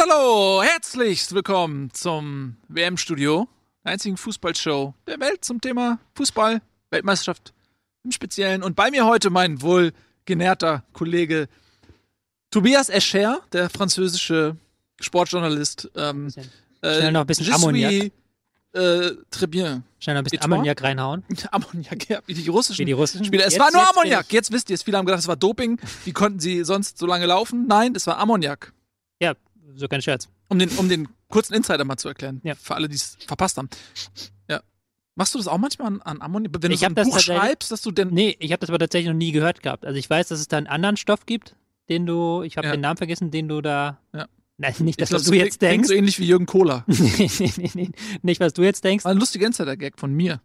hallo, herzlichst willkommen zum WM-Studio, der einzigen Fußballshow der Welt zum Thema Fußball, Weltmeisterschaft im Speziellen. Und bei mir heute mein wohl genährter Kollege Tobias Escher, der französische Sportjournalist. Ähm, äh, Schnell noch ein bisschen Ammoniak. Äh, très bien. Schnell noch ein bisschen Et? Ammoniak reinhauen. Ammoniak, ja, wie die russischen, Wie die russischen. Spieler. Es Jetzt- war nur jetzt Ammoniak. Jetzt wisst ihr es. Viele haben gedacht, es war Doping. Wie konnten sie sonst so lange laufen? Nein, es war Ammoniak. Ja, so kein Scherz. Um den, um den kurzen Insider mal zu erklären. Ja. Für alle, die es verpasst haben. Ja. Machst du das auch manchmal an, an Ammoniak? Wenn du Ich so hab ein das Buch schreibst, dass du denn. Nee, ich habe das aber tatsächlich noch nie gehört gehabt. Also ich weiß, dass es da einen anderen Stoff gibt, den du, ich habe Ja. den Namen vergessen, den du da. Ja. Nein, nicht das, glaub, was du jetzt denkst. so ähnlich wie Jürgen Kohler. nee, nee, nee, nee, nicht, was du jetzt denkst. War ein lustiger Insider-Gag von mir.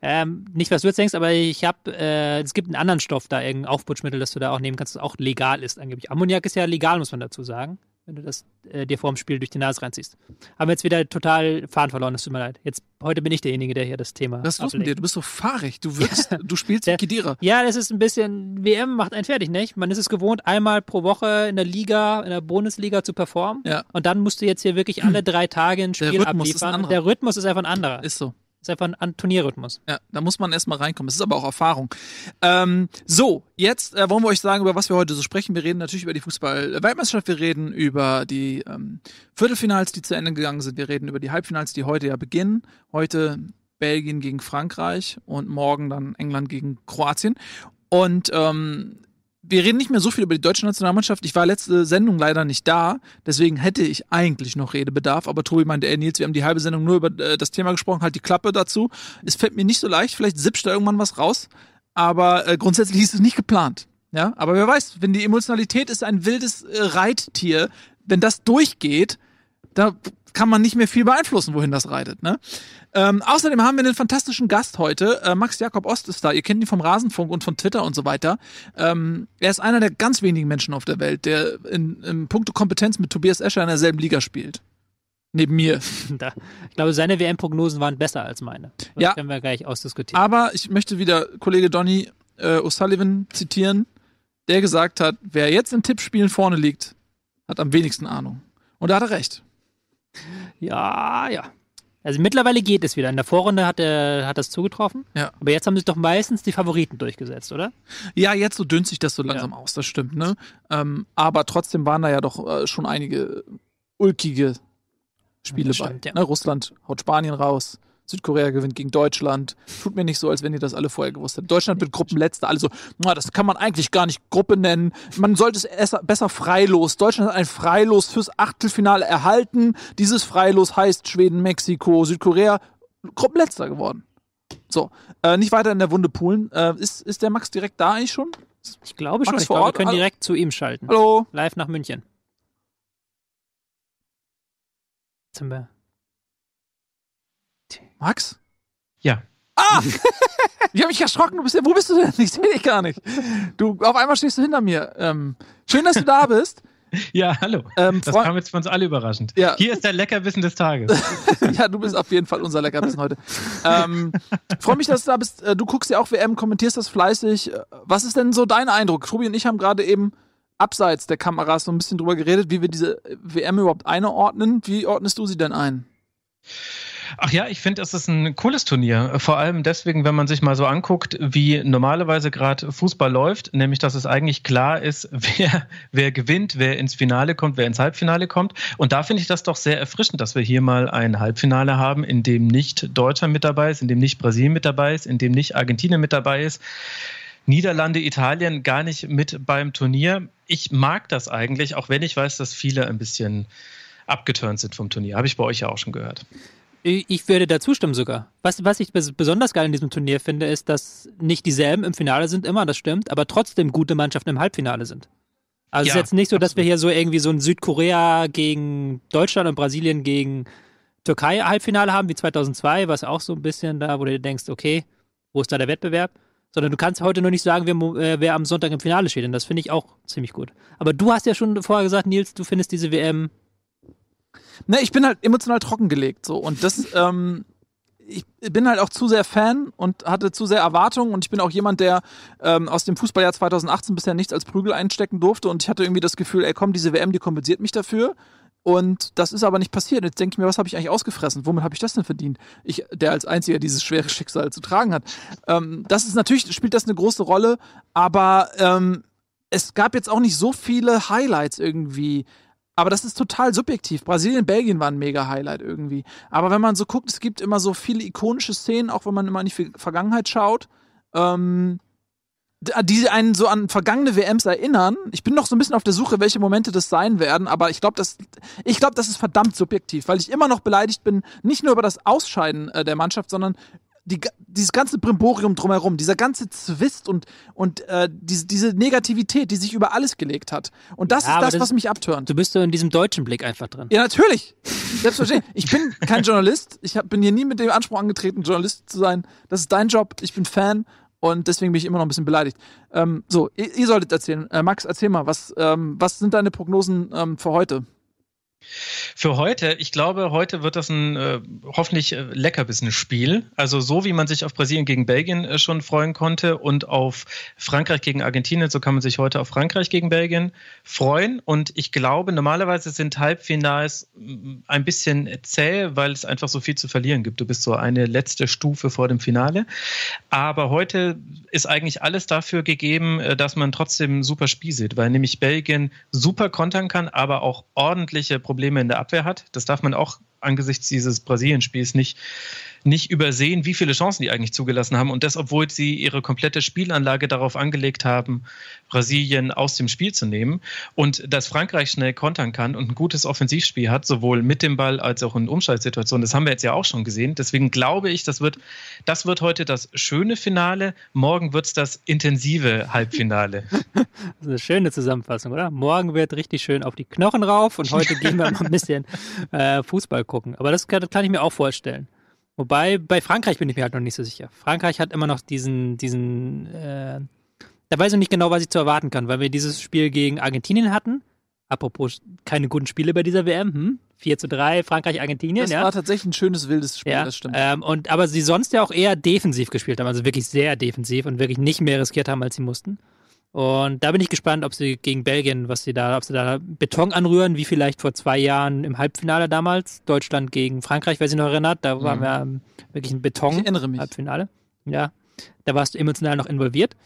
Ähm, nicht, was du jetzt denkst, aber ich habe, äh, es gibt einen anderen Stoff da, irgendein Aufputschmittel, das du da auch nehmen kannst, das auch legal ist angeblich. Ammoniak ist ja legal, muss man dazu sagen, wenn du das äh, dir vorm Spiel durch die Nase reinziehst. Haben wir jetzt wieder total Faden verloren, das tut mir leid. Jetzt, heute bin ich derjenige, der hier das Thema Was ist los mit dir? Du bist so fahrig. Du wirkst, du spielst Der- Kedira. Ja, das ist ein bisschen, WM macht einen fertig, nicht? Man ist es gewohnt, einmal pro Woche in der Liga, in der Bundesliga zu performen. Ja. Und dann musst du jetzt hier wirklich alle drei Tage ein Der Spiel Rhythmus ist ein abliefern. anderer. der Rhythmus ist einfach ein anderer. Ist so. Ist einfach ein Turnierrhythmus. Ja, da muss man erstmal reinkommen. Das ist aber auch Erfahrung. Ähm, so, jetzt äh, wollen wir euch sagen, über was wir heute so sprechen. Wir reden natürlich über die Fußball-Weltmeisterschaft, wir reden über die ähm, Viertelfinals, die zu Ende gegangen sind. Wir reden über die Halbfinals, die heute ja beginnen. Heute Belgien gegen Frankreich und morgen dann England gegen Kroatien. Und ähm, wir reden nicht mehr so viel über die deutsche Nationalmannschaft. Ich war letzte Sendung leider nicht da, deswegen hätte ich eigentlich noch Redebedarf. Aber Tobi meinte, ey Nils, wir haben die halbe Sendung nur über äh, das Thema gesprochen, halt die Klappe dazu. Es fällt mir nicht so leicht, vielleicht sipscht da irgendwann was raus. Aber äh, grundsätzlich ist es nicht geplant. Ja, aber wer weiß, wenn die Emotionalität ist ein wildes äh, Reittier, wenn das durchgeht, da kann man nicht mehr viel beeinflussen, wohin das reitet. Ne? Ähm, außerdem haben wir einen fantastischen Gast heute. Äh, Max Jakob Ost ist da. Ihr kennt ihn vom Rasenfunk und von Twitter und so weiter. Ähm, er ist einer der ganz wenigen Menschen auf der Welt, der in, in puncto Kompetenz mit Tobias Escher in derselben Liga spielt. Neben mir. Da, ich glaube, seine WM-Prognosen waren besser als meine. Das Ja. können wir gleich ausdiskutieren. Aber ich möchte wieder Kollege Donny äh, O'Sullivan zitieren, der gesagt hat, wer jetzt in Tippspielen vorne liegt, hat am wenigsten Ahnung. Und da hat er recht. Ja, ja. Also mittlerweile geht es wieder. In der Vorrunde hat er hat das zugetroffen. Ja. Aber jetzt haben sich doch meistens die Favoriten durchgesetzt, oder? Ja, jetzt so dünnt sich das so langsam aus, das stimmt, ne? Ähm, aber trotzdem waren da ja doch äh, schon einige ulkige Spiele Das bei. stimmt, ja. Ne? Russland haut Spanien raus, Südkorea gewinnt gegen Deutschland. Tut mir nicht so, als wenn ihr das alle vorher gewusst hättet. Deutschland wird Gruppenletzter, also na, das kann man eigentlich gar nicht Gruppe nennen. Man sollte es besser, Freilos. Deutschland hat ein Freilos fürs Achtelfinale erhalten. Dieses Freilos heißt Schweden, Mexiko, Südkorea. Gruppenletzter geworden. So, äh, nicht weiter in der Wunde poolen. Äh, ist, ist der Max direkt da eigentlich schon? Ich glaube schon. Max Ich vor glaube, wir Ort? können Hallo? direkt zu ihm schalten. Hallo? Live nach München. Jetzt wir. Max? Ja. Ah! ich habe mich erschrocken. Du bist ja, wo bist du denn? Ich sehe dich gar nicht. Du, auf einmal stehst du hinter mir. Ähm, schön, dass du da bist. Ja, hallo. Ähm, Das Freu- kam jetzt für uns alle überraschend. Ja. Hier ist der Leckerbissen des Tages. ja, du bist auf jeden Fall unser Leckerbissen heute. Ähm, Freue mich, dass du da bist. Äh, Du guckst ja auch WM, kommentierst das fleißig. Äh, Was ist denn so dein Eindruck? Tobi und ich haben gerade eben abseits der Kameras so ein bisschen drüber geredet, wie wir diese WM überhaupt einordnen. Wie ordnest du sie denn ein? Ach ja, ich finde, es ist ein cooles Turnier. Vor allem deswegen, wenn man sich mal so anguckt, wie normalerweise gerade Fußball läuft, nämlich dass es eigentlich klar ist, wer, wer gewinnt, wer ins Finale kommt, wer ins Halbfinale kommt. Und da finde ich das doch sehr erfrischend, dass wir hier mal ein Halbfinale haben, in dem nicht Deutschland mit dabei ist, in dem nicht Brasilien mit dabei ist, in dem nicht Argentinien mit dabei ist. Niederlande, Italien gar nicht mit beim Turnier. Ich mag das eigentlich, auch wenn ich weiß, dass viele ein bisschen abgeturnt sind vom Turnier. Habe ich bei euch ja auch schon gehört. Ich ich würde da zustimmen sogar. Was, was ich bes- besonders geil in diesem Turnier finde, ist, dass nicht dieselben im Finale sind, immer, das stimmt, aber trotzdem gute Mannschaften im Halbfinale sind. Also es Ja, ist jetzt nicht so, dass wir hier so irgendwie so ein Südkorea gegen Deutschland und Brasilien gegen Türkei Halbfinale haben, wie 2002, was auch so ein bisschen da, wo du dir denkst, okay, wo ist da der Wettbewerb? Sondern du kannst heute nur nicht sagen, wer, äh, wer am Sonntag im Finale steht. Und das finde ich auch ziemlich gut. Aber du hast ja schon vorher gesagt, Nils, du findest diese WM Ne, ich bin halt emotional trockengelegt so und das ähm, ich bin halt auch zu sehr Fan und hatte zu sehr Erwartungen und ich bin auch jemand, der ähm, aus dem Fußballjahr 2018 bisher nichts als Prügel einstecken durfte und ich hatte irgendwie das Gefühl, ey komm, diese WM, die kompensiert mich dafür. Und das ist aber nicht passiert. Jetzt denke ich mir, was habe ich eigentlich ausgefressen? Womit habe ich das denn verdient? Ich, der als einziger dieses schwere Schicksal zu tragen hat. Ähm, das ist natürlich, spielt das eine große Rolle, aber ähm, es gab jetzt auch nicht so viele Highlights irgendwie. Aber das ist total subjektiv. Brasilien, Belgien waren ein mega Highlight irgendwie. Aber wenn man so guckt, es gibt immer so viele ikonische Szenen, auch wenn man immer in die Vergangenheit schaut. Ähm, die einen so an vergangene WMs erinnern. Ich bin noch so ein bisschen auf der Suche, welche Momente das sein werden, aber ich glaube, das, ich das ist verdammt subjektiv, weil ich immer noch beleidigt bin, nicht nur über das Ausscheiden äh, der Mannschaft, sondern die, dieses ganze Brimborium drumherum, dieser ganze Zwist und, und äh, diese, diese Negativität, die sich über alles gelegt hat. Und das ja, ist das, das, was mich abtönt. Du bist so in diesem deutschen Blick einfach drin. Ja, natürlich. Selbstverständlich. Ich bin kein Journalist. Ich hab, bin hier nie mit dem Anspruch angetreten, Journalist zu sein. Das ist dein Job. Ich bin Fan und deswegen bin ich immer noch ein bisschen beleidigt. Ähm, so, ihr, ihr, solltet erzählen. Äh, Max, erzähl mal, was, ähm, was sind deine Prognosen ähm, für heute? Für heute, ich glaube, heute wird das ein äh, hoffentlich äh, Leckerbissen-Spiel. Also so wie man sich auf Brasilien gegen Belgien äh, schon freuen konnte und auf Frankreich gegen Argentinien, so kann man sich heute auf Frankreich gegen Belgien freuen. Und ich glaube, normalerweise sind Halbfinals mm, ein bisschen zäh, weil es einfach so viel zu verlieren gibt. Du bist so eine letzte Stufe vor dem Finale. Aber heute ist eigentlich alles dafür gegeben, äh, dass man trotzdem ein super Spiel sieht, weil nämlich Belgien super kontern kann, aber auch ordentliche Probleme Probleme in der Abwehr hat. Das darf man auch angesichts dieses Brasilien-Spiels nicht, nicht übersehen, wie viele Chancen die eigentlich zugelassen haben. Und das, obwohl sie ihre komplette Spielanlage darauf angelegt haben, Brasilien aus dem Spiel zu nehmen. Und dass Frankreich schnell kontern kann und ein gutes Offensivspiel hat, sowohl mit dem Ball als auch in Umschaltsituationen. Das haben wir jetzt ja auch schon gesehen. Deswegen glaube ich, das wird, das wird heute das schöne Finale. Morgen wird es das intensive Halbfinale. Das ist eine schöne Zusammenfassung, oder? Morgen wird richtig schön auf die Knochen rauf und heute gehen wir mal ein bisschen äh, Fußball gucken. Aber das kann, das kann ich mir auch vorstellen. Wobei, bei Frankreich bin ich mir halt noch nicht so sicher. Frankreich hat immer noch diesen, diesen, äh, da weiß ich nicht genau, was ich zu erwarten kann, weil wir dieses Spiel gegen Argentinien hatten. Apropos keine guten Spiele bei dieser WM, hm? 4 zu 3, Frankreich, Argentinien. Das ja. war tatsächlich ein schönes, wildes Spiel, ja, das stimmt. Ähm, und, aber sie sonst ja auch eher defensiv gespielt haben, also wirklich sehr defensiv und wirklich nicht mehr riskiert haben, als sie mussten. Und da bin ich gespannt, ob sie gegen Belgien, was sie da, ob sie da Beton anrühren, wie vielleicht vor zwei Jahren im Halbfinale damals, Deutschland gegen Frankreich, wer sich noch erinnert, da mhm. waren wir wirklich ein Beton ich erinnere mich. Halbfinale. Ja, da warst du emotional noch involviert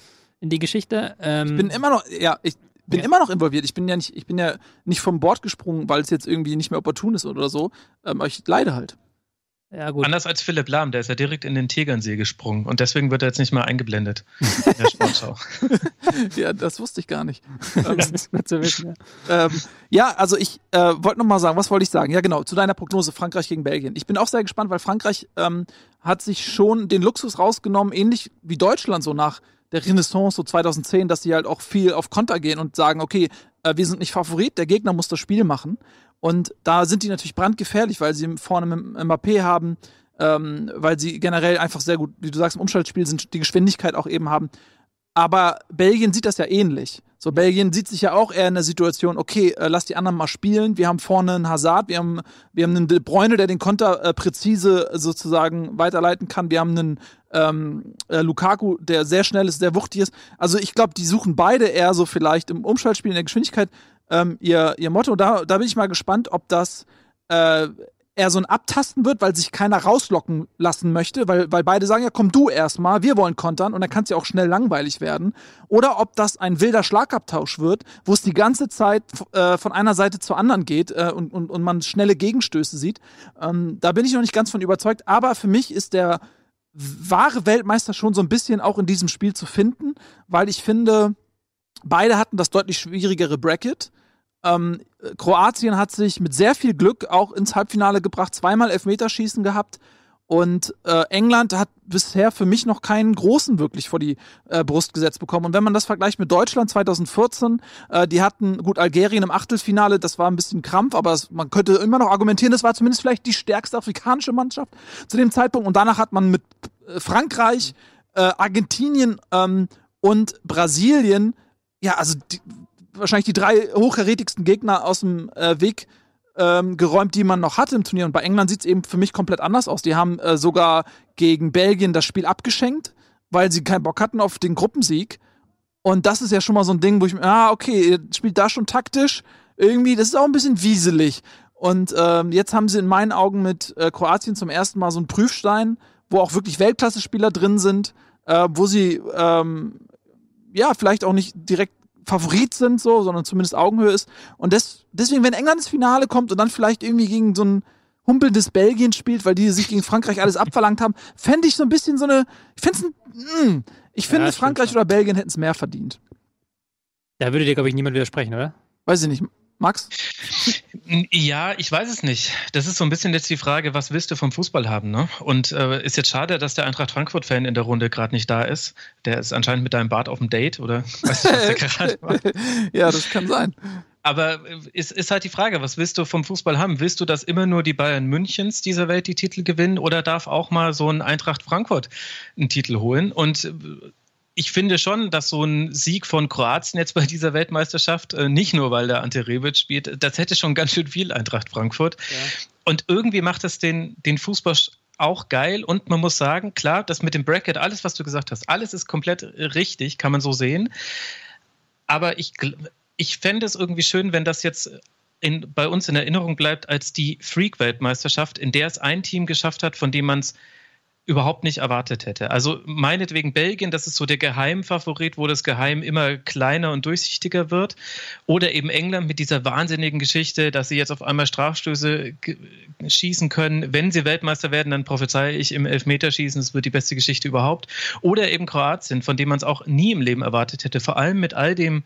in die Geschichte. Ähm, ich bin immer noch, ja, ich bin ja. immer noch involviert. Ich bin ja nicht, ich bin ja nicht vom Bord gesprungen, weil es jetzt irgendwie nicht mehr opportun ist oder so. Ähm, aber ich leide halt. Ja, gut. Anders als Philipp Lahm, der ist ja direkt in den Tegernsee gesprungen und deswegen wird er jetzt nicht mal eingeblendet in der Sportschau. ja, das wusste ich gar nicht. zu wissen, ja. Ähm, ja, also ich äh, wollte nochmal sagen, was wollte ich sagen? Ja, genau, zu deiner Prognose Frankreich gegen Belgien. Ich bin auch sehr gespannt, weil Frankreich ähm, hat sich schon den Luxus rausgenommen, ähnlich wie Deutschland so nach der Renaissance so 2010, dass sie halt auch viel auf Konter gehen und sagen, okay, äh, wir sind nicht Favorit, der Gegner muss das Spiel machen. Und da sind die natürlich brandgefährlich, weil sie vorne Mbappé haben, ähm, weil sie generell einfach sehr gut, wie du sagst, im Umschaltspiel sind, die Geschwindigkeit auch eben haben. Aber Belgien sieht das ja ähnlich. So, Belgien sieht sich ja auch eher in der Situation, okay, äh, lass die anderen mal spielen. Wir haben vorne einen Hazard, wir haben, wir haben einen De Bruyne, der den Konter äh, präzise sozusagen weiterleiten kann. Wir haben einen ähm, äh, Lukaku, der sehr schnell ist, sehr wuchtig ist. Also ich glaube, die suchen beide eher so vielleicht im Umschaltspiel in der Geschwindigkeit ähm, ihr, ihr Motto. Da, da bin ich mal gespannt, ob das äh, eher so ein Abtasten wird, weil sich keiner rauslocken lassen möchte, weil, weil beide sagen, ja komm du erstmal, wir wollen kontern und dann kann es ja auch schnell langweilig werden. Oder ob das ein wilder Schlagabtausch wird, wo es die ganze Zeit äh, von einer Seite zur anderen geht äh, und, und, und man schnelle Gegenstöße sieht. Ähm, da bin ich noch nicht ganz von überzeugt, aber für mich ist der wahre Weltmeister schon so ein bisschen auch in diesem Spiel zu finden, weil ich finde, beide hatten das deutlich schwierigere Bracket. Ähm, Kroatien hat sich mit sehr viel Glück auch ins Halbfinale gebracht, zweimal Elfmeterschießen gehabt. Und äh, England hat bisher für mich noch keinen großen wirklich vor die äh, Brust gesetzt bekommen. Und wenn man das vergleicht mit Deutschland 2014, äh, die hatten gut Algerien im Achtelfinale, das war ein bisschen Krampf, aber es, man könnte immer noch argumentieren, das war zumindest vielleicht die stärkste afrikanische Mannschaft zu dem Zeitpunkt. Und danach hat man mit äh, Frankreich, äh, Argentinien ähm, und Brasilien ja, also die, wahrscheinlich die drei hochkarätigsten Gegner aus dem äh, Weg ähm, geräumt, die man noch hatte im Turnier. Und bei England sieht es eben für mich komplett anders aus. Die haben äh, sogar gegen Belgien das Spiel abgeschenkt, weil sie keinen Bock hatten auf den Gruppensieg. Und das ist ja schon mal so ein Ding, wo ich mir, ah, okay, ihr spielt da schon taktisch. Irgendwie, das ist auch ein bisschen wieselig. Und ähm, jetzt haben sie in meinen Augen mit äh, Kroatien zum ersten Mal so einen Prüfstein, wo auch wirklich Weltklasse-Spieler drin sind, äh, wo sie ähm, ja vielleicht auch nicht direkt Favorit sind, so, sondern zumindest Augenhöhe ist. Und des, deswegen, wenn England ins Finale kommt und dann vielleicht irgendwie gegen so ein humpelndes Belgien spielt, weil die sich gegen Frankreich alles abverlangt haben, fände ich so ein bisschen so eine. Ich finde mm, ich finde, ja, Frankreich oder Belgien hätten es mehr verdient. Da würde dir, glaube ich, niemand widersprechen, oder? Weiß ich nicht. Max? Ja, ich weiß es nicht. Das ist so ein bisschen jetzt die Frage, was willst du vom Fußball haben? Ne? Und äh, ist jetzt schade, dass der Eintracht Frankfurt-Fan in der Runde gerade nicht da ist. Der ist anscheinend mit deinem Bart auf dem Date, oder? Weißt du, was der gerade macht? Ja, das kann sein. Aber ist, ist halt die Frage, was willst du vom Fußball haben? Willst du, dass immer nur die Bayern Münchens dieser Welt die Titel gewinnen oder darf auch mal so ein Eintracht Frankfurt einen Titel holen? Und ich finde schon, dass so ein Sieg von Kroatien jetzt bei dieser Weltmeisterschaft, äh, nicht nur weil der Ante Rebic spielt, das hätte schon ganz schön viel Eintracht Frankfurt. Ja. Und irgendwie macht es den, den Fußball auch geil und man muss sagen, klar, das mit dem Bracket, alles, was du gesagt hast, alles ist komplett richtig, kann man so sehen. Aber ich, ich fände es irgendwie schön, wenn das jetzt in, bei uns in Erinnerung bleibt als die Freak-Weltmeisterschaft, in der es ein Team geschafft hat, von dem man es überhaupt nicht erwartet hätte. Also meinetwegen Belgien, das ist so der Geheimfavorit, wo das Geheim immer kleiner und durchsichtiger wird. Oder eben England mit dieser wahnsinnigen Geschichte, dass sie jetzt auf einmal Strafstöße schießen können. Wenn sie Weltmeister werden, dann prophezeie ich im Elfmeterschießen, das wird die beste Geschichte überhaupt. Oder eben Kroatien, von dem man es auch nie im Leben erwartet hätte. Vor allem mit all dem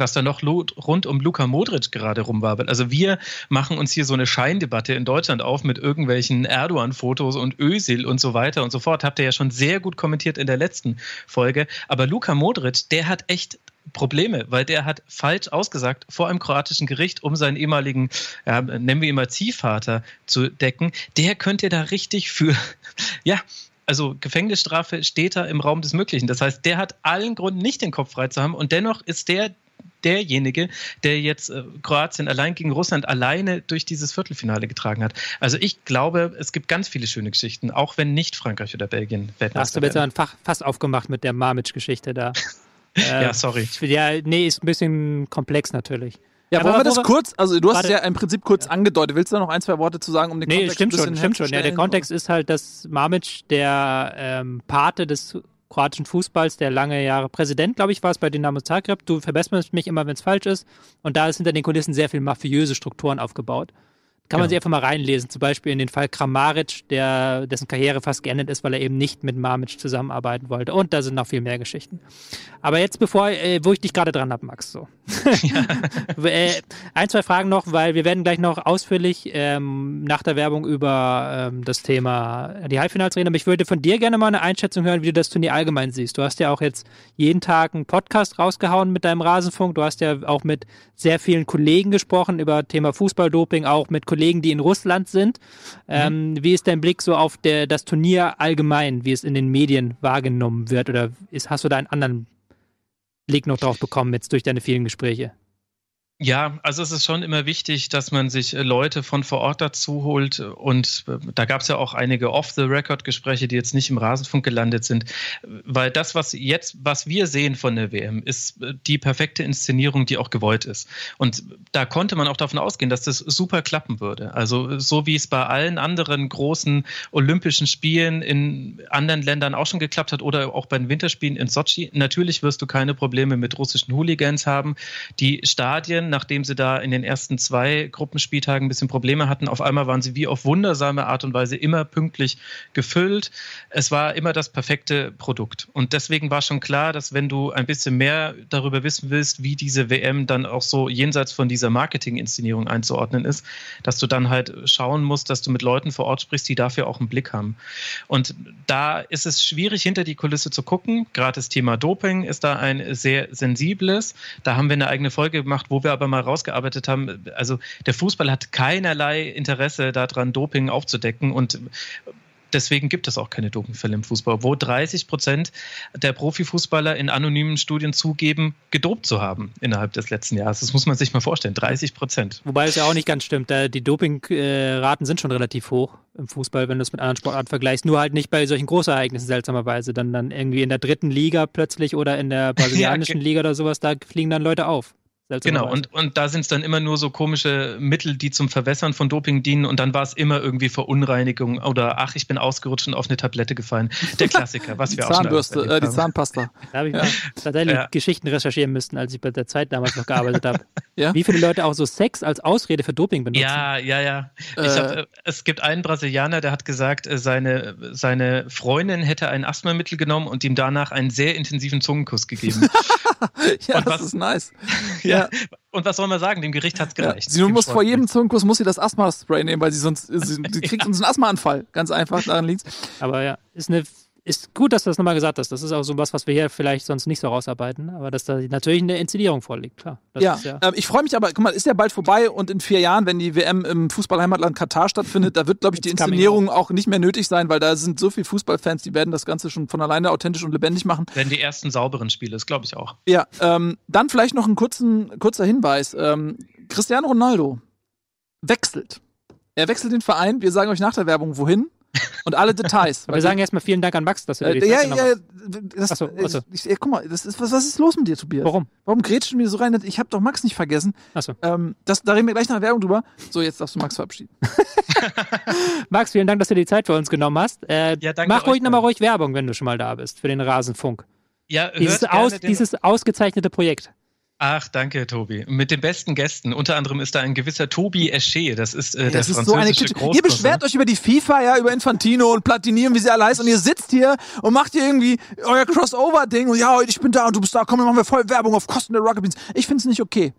was da noch rund um Luka Modric gerade rumwabelt. Also wir machen uns hier so eine Scheindebatte in Deutschland auf mit irgendwelchen Erdogan-Fotos und Ösil und so weiter und so fort. Habt ihr ja schon sehr gut kommentiert in der letzten Folge. Aber Luka Modric, der hat echt Probleme, weil der hat falsch ausgesagt vor einem kroatischen Gericht, um seinen ehemaligen, ja, nennen wir ihn mal Ziehvater zu decken. Der könnte da richtig für, ja, also Gefängnisstrafe steht da im Raum des Möglichen. Das heißt, der hat allen Grund, nicht den Kopf frei zu haben und dennoch ist der derjenige, der jetzt äh, Kroatien allein gegen Russland alleine durch dieses Viertelfinale getragen hat. Also ich glaube, es gibt ganz viele schöne Geschichten, auch wenn nicht Frankreich oder Belgien Weltmeister hast du jetzt ein Fach, Fass aufgemacht mit der Marmic-Geschichte da. äh, ja, sorry. Ja, nee, ist ein bisschen komplex natürlich. Ja, wollen wir das kurz, also du hast es ja im Prinzip kurz ja. angedeutet. Willst du da noch ein, zwei Worte zu sagen, um den nee, Kontext stimmt schon, stimmt schon. Ja, der Kontext ist halt, dass Mamic der ähm, Pate des kroatischen Fußballs, der lange Jahre Präsident, glaube ich, war es bei Dynamo Zagreb. Du verbesserst mich immer, wenn es falsch ist. Und da ist hinter den Kulissen sehr viel mafiöse Strukturen aufgebaut. Kann man genau. sich einfach mal reinlesen, zum Beispiel in den Fall Kramaric, der, dessen Karriere fast geendet ist, weil er eben nicht mit Mamic zusammenarbeiten wollte. Und da sind noch viel mehr Geschichten. Aber jetzt, bevor, äh, wo ich dich gerade dran habe, Max, so. äh, ein, zwei Fragen noch, weil wir werden gleich noch ausführlich ähm, nach der Werbung über ähm, das Thema die Halbfinals reden. Aber ich würde von dir gerne mal eine Einschätzung hören, wie du das Turnier allgemein siehst. Du hast ja auch jetzt jeden Tag einen Podcast rausgehauen mit deinem Rasenfunk. Du hast ja auch mit sehr vielen Kollegen gesprochen über Thema Fußballdoping, auch mit Kollegen Kollegen, die in Russland sind. Ähm, mhm. Wie ist dein Blick so auf der, das Turnier allgemein, wie es in den Medien wahrgenommen wird? Oder ist, hast du da einen anderen Blick noch drauf bekommen jetzt durch deine vielen Gespräche? Ja, also es ist schon immer wichtig, dass man sich äh, Leute von vor Ort dazu holt. Und äh, da gab es ja auch einige Off-the-Record-Gespräche, die jetzt nicht im Rasenfunk gelandet sind. Weil das, was jetzt, was wir sehen von der WM, ist äh, die perfekte Inszenierung, die auch gewollt ist. Und da konnte man auch davon ausgehen, dass das super klappen würde. Also so wie es bei allen anderen großen Olympischen Spielen in anderen Ländern auch schon geklappt hat oder auch bei den Winterspielen in Sochi. Natürlich wirst du keine Probleme mit russischen Hooligans haben. Die Stadien nachdem sie da in den ersten zwei Gruppenspieltagen ein bisschen Probleme hatten. Auf einmal waren sie wie auf wundersame Art und Weise immer pünktlich gefüllt. Es war immer das perfekte Produkt. Und deswegen war schon klar, dass wenn du ein bisschen mehr darüber wissen willst, wie diese WM dann auch so jenseits von dieser Marketing-Inszenierung einzuordnen ist, dass du dann halt schauen musst, dass du mit Leuten vor Ort sprichst, die dafür auch einen Blick haben. Und da ist es schwierig, hinter die Kulisse zu gucken. Gerade das Thema Doping ist da ein sehr sensibles. Da haben wir eine eigene Folge gemacht, wo wir aber mal rausgearbeitet haben, also der Fußball hat keinerlei Interesse daran, Doping aufzudecken und deswegen gibt es auch keine Dopingfälle im Fußball, wo 30 Prozent der Profifußballer in anonymen Studien zugeben, gedopt zu haben innerhalb des letzten Jahres. Das muss man sich mal vorstellen, 30 Prozent. Wobei es ja auch nicht ganz stimmt. Die Dopingraten sind schon relativ hoch im Fußball, wenn du es mit anderen Sportarten vergleichst. Nur halt nicht bei solchen Großereignissen seltsamerweise. Dann, dann irgendwie in der dritten Liga plötzlich oder in der brasilianischen ja, Liga oder sowas, da fliegen dann Leute auf. Genau, und, und da sind es dann immer nur so komische Mittel, die zum Verwässern von Doping dienen und dann war es immer irgendwie Verunreinigung oder ach, ich bin ausgerutscht und auf eine Tablette gefallen. Der Klassiker, was wir Zahnbürste, auch schon äh, die Zahnpasta. Da habe ich ja. tatsächlich ja. Geschichten recherchieren müssen, als ich bei der Zeit damals noch gearbeitet habe. ja? Wie viele Leute auch so Sex als Ausrede für Doping benutzen. Ja, ja, ja. Äh, hab, äh, es gibt einen Brasilianer, der hat gesagt, äh, seine, seine Freundin hätte ein Asthmamittel genommen und ihm danach einen sehr intensiven Zungenkuss gegeben. ja, und das was, ist nice. ja, und was soll man sagen? Dem Gericht hat es gereicht. Ja, sie muss vor jedem Zungenkuss muss sie das Asthma-Spray nehmen, weil sie sonst sie, sie kriegt ja. uns einen Asthmaanfall. Ganz einfach, daran liegt Aber ja, ist eine ist gut, dass du das nochmal gesagt hast. Das ist auch so was, was wir hier vielleicht sonst nicht so rausarbeiten, aber dass da natürlich eine Inszenierung vorliegt, klar. ja, ja äh, ich freue mich aber, guck mal, ist ja bald vorbei und in vier Jahren, wenn die WM im Fußballheimatland Katar stattfindet, da wird, glaube ich, die Inszenierung auch nicht mehr nötig sein, weil da sind so viele Fußballfans, die werden das Ganze schon von alleine authentisch und lebendig machen. Werden die ersten sauberen Spiele, das glaube ich auch. Ja, ähm, dann vielleicht noch ein kurzen, kurzer Hinweis. Ähm, Cristiano Ronaldo wechselt. Er wechselt den Verein. Wir sagen euch nach der Werbung, wohin und alle Details. wir sagen erstmal vielen Dank an Max, dass er äh, die Ja, ja, das, achso. Ich, ich, guck mal, das ist, was, was ist los mit dir, Tobias? Warum? Warum grätschen wir so rein? Ich habe doch Max nicht vergessen. Achso. Ähm, das, da reden wir gleich nach der Werbung drüber. So, jetzt darfst du Max verabschieden. Max, vielen Dank, dass du die Zeit für uns genommen hast. Äh, ja, danke mach ruhig nochmal ruhig Werbung, wenn du schon mal da bist, für den Rasenfunk. Ja, dieses, aus, dieses ausgezeichnete Projekt. Ach, danke, Tobi. Mit den besten Gästen. Unter anderem ist da ein gewisser Tobi Esche. Das ist äh, das der ist französische so eine Ihr beschwert euch über die FIFA, ja, über Infantino und Platini und wie sie alle heißen. Und ihr sitzt hier und macht hier irgendwie euer Crossover-Ding. Und ja, ich bin da und du bist da. Komm, dann machen wir voll Werbung auf Kosten der Rocket Beans. Ich find's nicht okay.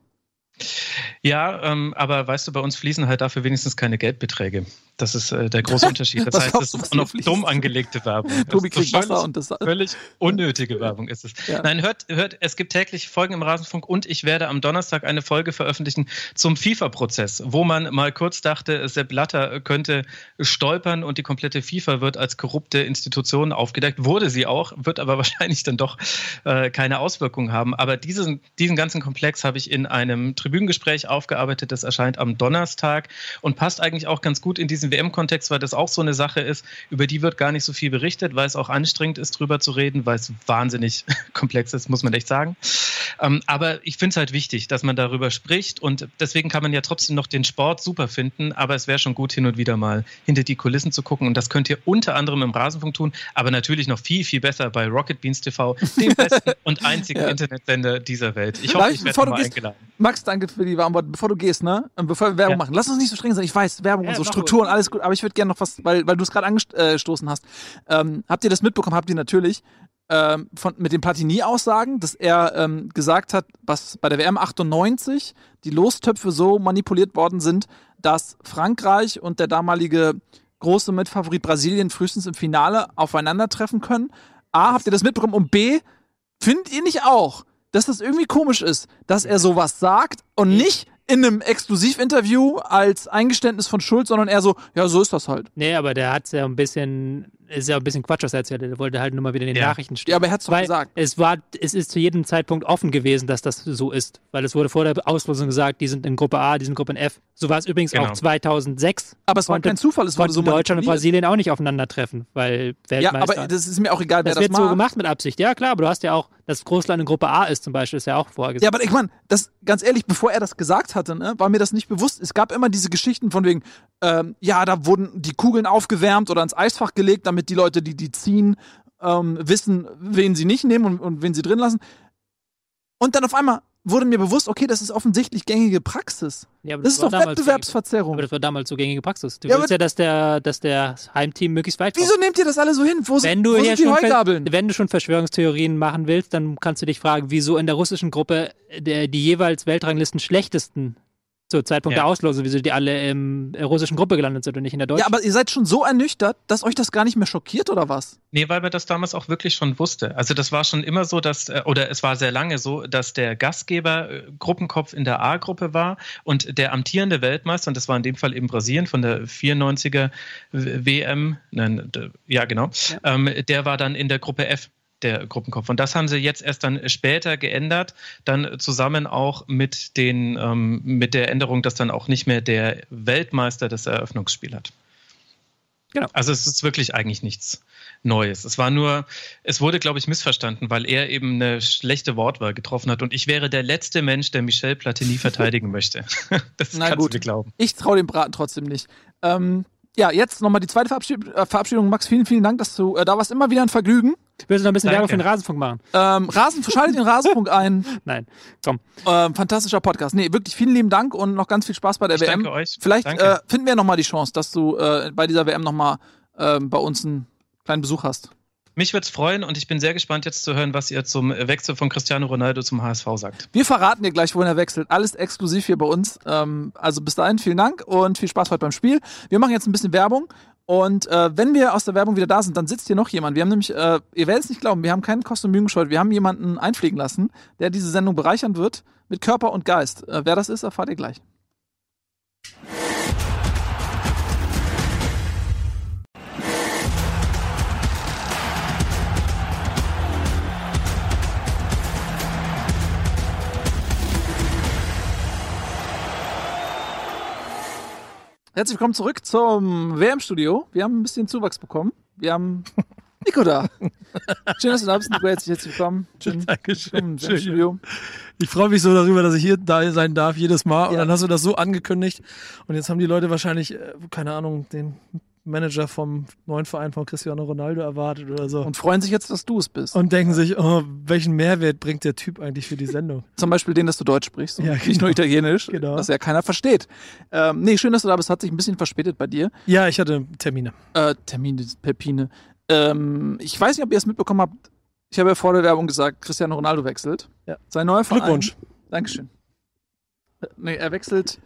Ja, ähm, aber weißt du, bei uns fließen halt dafür wenigstens keine Geldbeträge. Das ist äh, der große Unterschied. Das heißt, es ist noch dumm angelegte Werbung. Tobi kriegt völlig, Wasser und das völlig unnötige Werbung ist es. Ja. Nein, hört, hört, es gibt täglich Folgen im Rasenfunk und ich werde am Donnerstag eine Folge veröffentlichen zum FIFA-Prozess, wo man mal kurz dachte, Sepp Blatter könnte stolpern und die komplette FIFA wird als korrupte Institution aufgedeckt. Wurde sie auch, wird aber wahrscheinlich dann doch äh, keine Auswirkungen haben. Aber diesen, diesen ganzen Komplex habe ich in einem Tribünengespräch aufgearbeitet. Das erscheint am Donnerstag und passt eigentlich auch ganz gut in diesen WM-Kontext, weil das auch so eine Sache ist, über die wird gar nicht so viel berichtet, weil es auch anstrengend ist, drüber zu reden, weil es wahnsinnig komplex ist, muss man echt sagen. Ähm, aber ich finde es halt wichtig, dass man darüber spricht und deswegen kann man ja trotzdem noch den Sport super finden, aber es wäre schon gut, hin und wieder mal hinter die Kulissen zu gucken und das könnt ihr unter anderem im Rasenfunk tun, aber natürlich noch viel, viel besser bei Rocket Beans TV, dem besten und einzigen ja. Internetsender dieser Welt. Ich hoffe, ich werde mal eingeladen. Max, danke für die warmen Worte. Bevor du gehst, ne? Bevor wir Werbung ja. machen, lass uns nicht so streng sein. Ich weiß, Werbung ja, und so, Strukturen, alles gut, aber ich würde gerne noch was, weil, weil du es gerade angestoßen hast. Ähm, habt ihr das mitbekommen? Habt ihr natürlich ähm, von, mit den Platini-Aussagen, dass er ähm, gesagt hat, was bei der WM 98 die Lostöpfe so manipuliert worden sind, dass Frankreich und der damalige große Mitfavorit Brasilien frühestens im Finale aufeinandertreffen können. A, habt ihr das mitbekommen? Und B, findet ihr nicht auch, dass das irgendwie komisch ist, dass er sowas sagt und nicht in einem Exklusivinterview als Eingeständnis von Schuld, sondern eher so, ja, so ist das halt. Nee, aber der hat es ja ein bisschen ist ja ein bisschen Quatsch, was er erzählt hat. Er wollte halt nur mal wieder in den ja. Nachrichten stehen. Ja, aber er hat es doch gesagt. Es, war, es ist zu jedem Zeitpunkt offen gewesen, dass das so ist. Weil es wurde vor der Auslosung gesagt, die sind in Gruppe A, die sind in Gruppe F. So war es übrigens genau. auch 2006. Aber es war kein Zufall. Es wurde so Deutschland und Brasilien auch nicht aufeinandertreffen, weil Weltmeister. Ja, aber das ist mir auch egal, wer das, das wird so gemacht mit Absicht. Ja, klar, aber du hast ja auch, dass Großland in Gruppe A ist zum Beispiel, ist ja auch vorgesehen. Ja, aber ich meine, das, ganz ehrlich, bevor er das gesagt hatte, ne, war mir das nicht bewusst. Es gab immer diese Geschichten von wegen, ähm, ja, da wurden die Kugeln aufgewärmt oder ins Eisfach gelegt, damit die Leute, die die ziehen, ähm, wissen, wen sie nicht nehmen und, und wen sie drin lassen. Und dann auf einmal wurde mir bewusst, okay, das ist offensichtlich gängige Praxis. Ja, das, das ist doch Wettbewerbsverzerrung. Aber das war damals so gängige Praxis. Du ja, willst ja, dass der, dass der Heimteam möglichst weit kommt. Wieso nehmt ihr das alle so hin? Wo wenn sind, du wo sind die Heugabeln? Wenn du schon Verschwörungstheorien machen willst, dann kannst du dich fragen, wieso in der russischen Gruppe der, die jeweils Weltranglisten schlechtesten Zur Zeitpunkt Ja. der Auslosung, wieso die alle im der russischen Gruppe gelandet sind und nicht in der deutschen. Ja, aber ihr seid schon so ernüchtert, dass euch das gar nicht mehr schockiert oder was? Nee, weil man das damals auch wirklich schon wusste. Also das war schon immer so, dass, äh, oder es war sehr lange so, dass der Gastgeber äh, Gruppenkopf in der A-Gruppe war und der amtierende Weltmeister, und das war in dem Fall eben Brasilien von der 94er W- WM, nein, ja genau, ähm, der war dann in der Gruppe F der Gruppenkopf. Und das haben sie jetzt erst dann später geändert, dann zusammen auch mit den ähm, mit der Änderung, dass dann auch nicht mehr der Weltmeister das Eröffnungsspiel hat. Genau. Also es ist wirklich eigentlich nichts Neues. Es war nur, es wurde, glaube ich, missverstanden, weil er eben eine schlechte Wortwahl getroffen hat. Und ich wäre der letzte Mensch, der Michel Platini verteidigen möchte. Das Na kannst gut. du dir glauben. Ich traue dem Braten trotzdem nicht. Ähm, ja, jetzt nochmal die zweite Verabschied äh, Verabschiedung. Max, vielen, vielen Dank, dass du äh, da warst. Immer wieder ein Vergnügen. Willst du noch ein bisschen Danke. Werbung für den Rasenfunk machen? Ähm, Rasen, schaltet den Rasenfunk ein. Nein. Komm. Ähm, fantastischer Podcast. Nee, wirklich vielen lieben Dank und noch ganz viel Spaß bei der Ich WM. danke euch. Vielleicht Danke. äh, finden wir nochmal die Chance, dass du äh, bei dieser WM nochmal ähm, bei uns einen kleinen Besuch hast. Mich würde es freuen und ich bin sehr gespannt jetzt zu hören, was ihr zum Wechsel von Cristiano Ronaldo zum HSV sagt. Wir verraten dir gleich, wohin er wechselt. Alles exklusiv hier bei uns. Ähm, also bis dahin, vielen Dank und viel Spaß heute beim Spiel. Wir machen jetzt ein bisschen Werbung. Und äh, wenn wir aus der Werbung wieder da sind, dann sitzt hier noch jemand. Wir haben nämlich, äh, ihr werdet es nicht glauben, wir haben keinen Mühen gescheut. Wir haben jemanden einfliegen lassen, der diese Sendung bereichern wird mit Körper und Geist. Äh, wer das ist, erfahrt ihr gleich. Herzlich willkommen zurück zum WM-Studio. Wir haben ein bisschen Zuwachs bekommen. Wir haben Nico da. Schön, dass du da bist, Nico. Herzlich, herzlich willkommen. Schön, Dankeschön. WM-Studio. Ich freue mich so darüber, dass ich hier da sein darf jedes Mal. Und Ja. dann hast du das so angekündigt. Und jetzt haben die Leute wahrscheinlich, äh, keine Ahnung, den Manager vom neuen Verein von Cristiano Ronaldo erwartet oder so. Und, Und freuen sich jetzt, dass du es bist. denken sich, oh, welchen Mehrwert bringt der Typ eigentlich für die Sendung? Zum Beispiel den, dass du Deutsch sprichst und Ja, nicht genau. nur Italienisch, Genau. was ja keiner versteht. Ähm, nee, schön, dass du da bist. Hat sich ein bisschen verspätet bei dir. Ja, ich hatte Termine. Äh, Termine, Pepine. Ähm, ich weiß nicht, ob ihr es mitbekommen habt. Ich habe ja vor der Werbung gesagt, Cristiano Ronaldo wechselt. Ja. Sein neuer Verein. Glückwunsch. Dankeschön. Äh, Nee, er wechselt.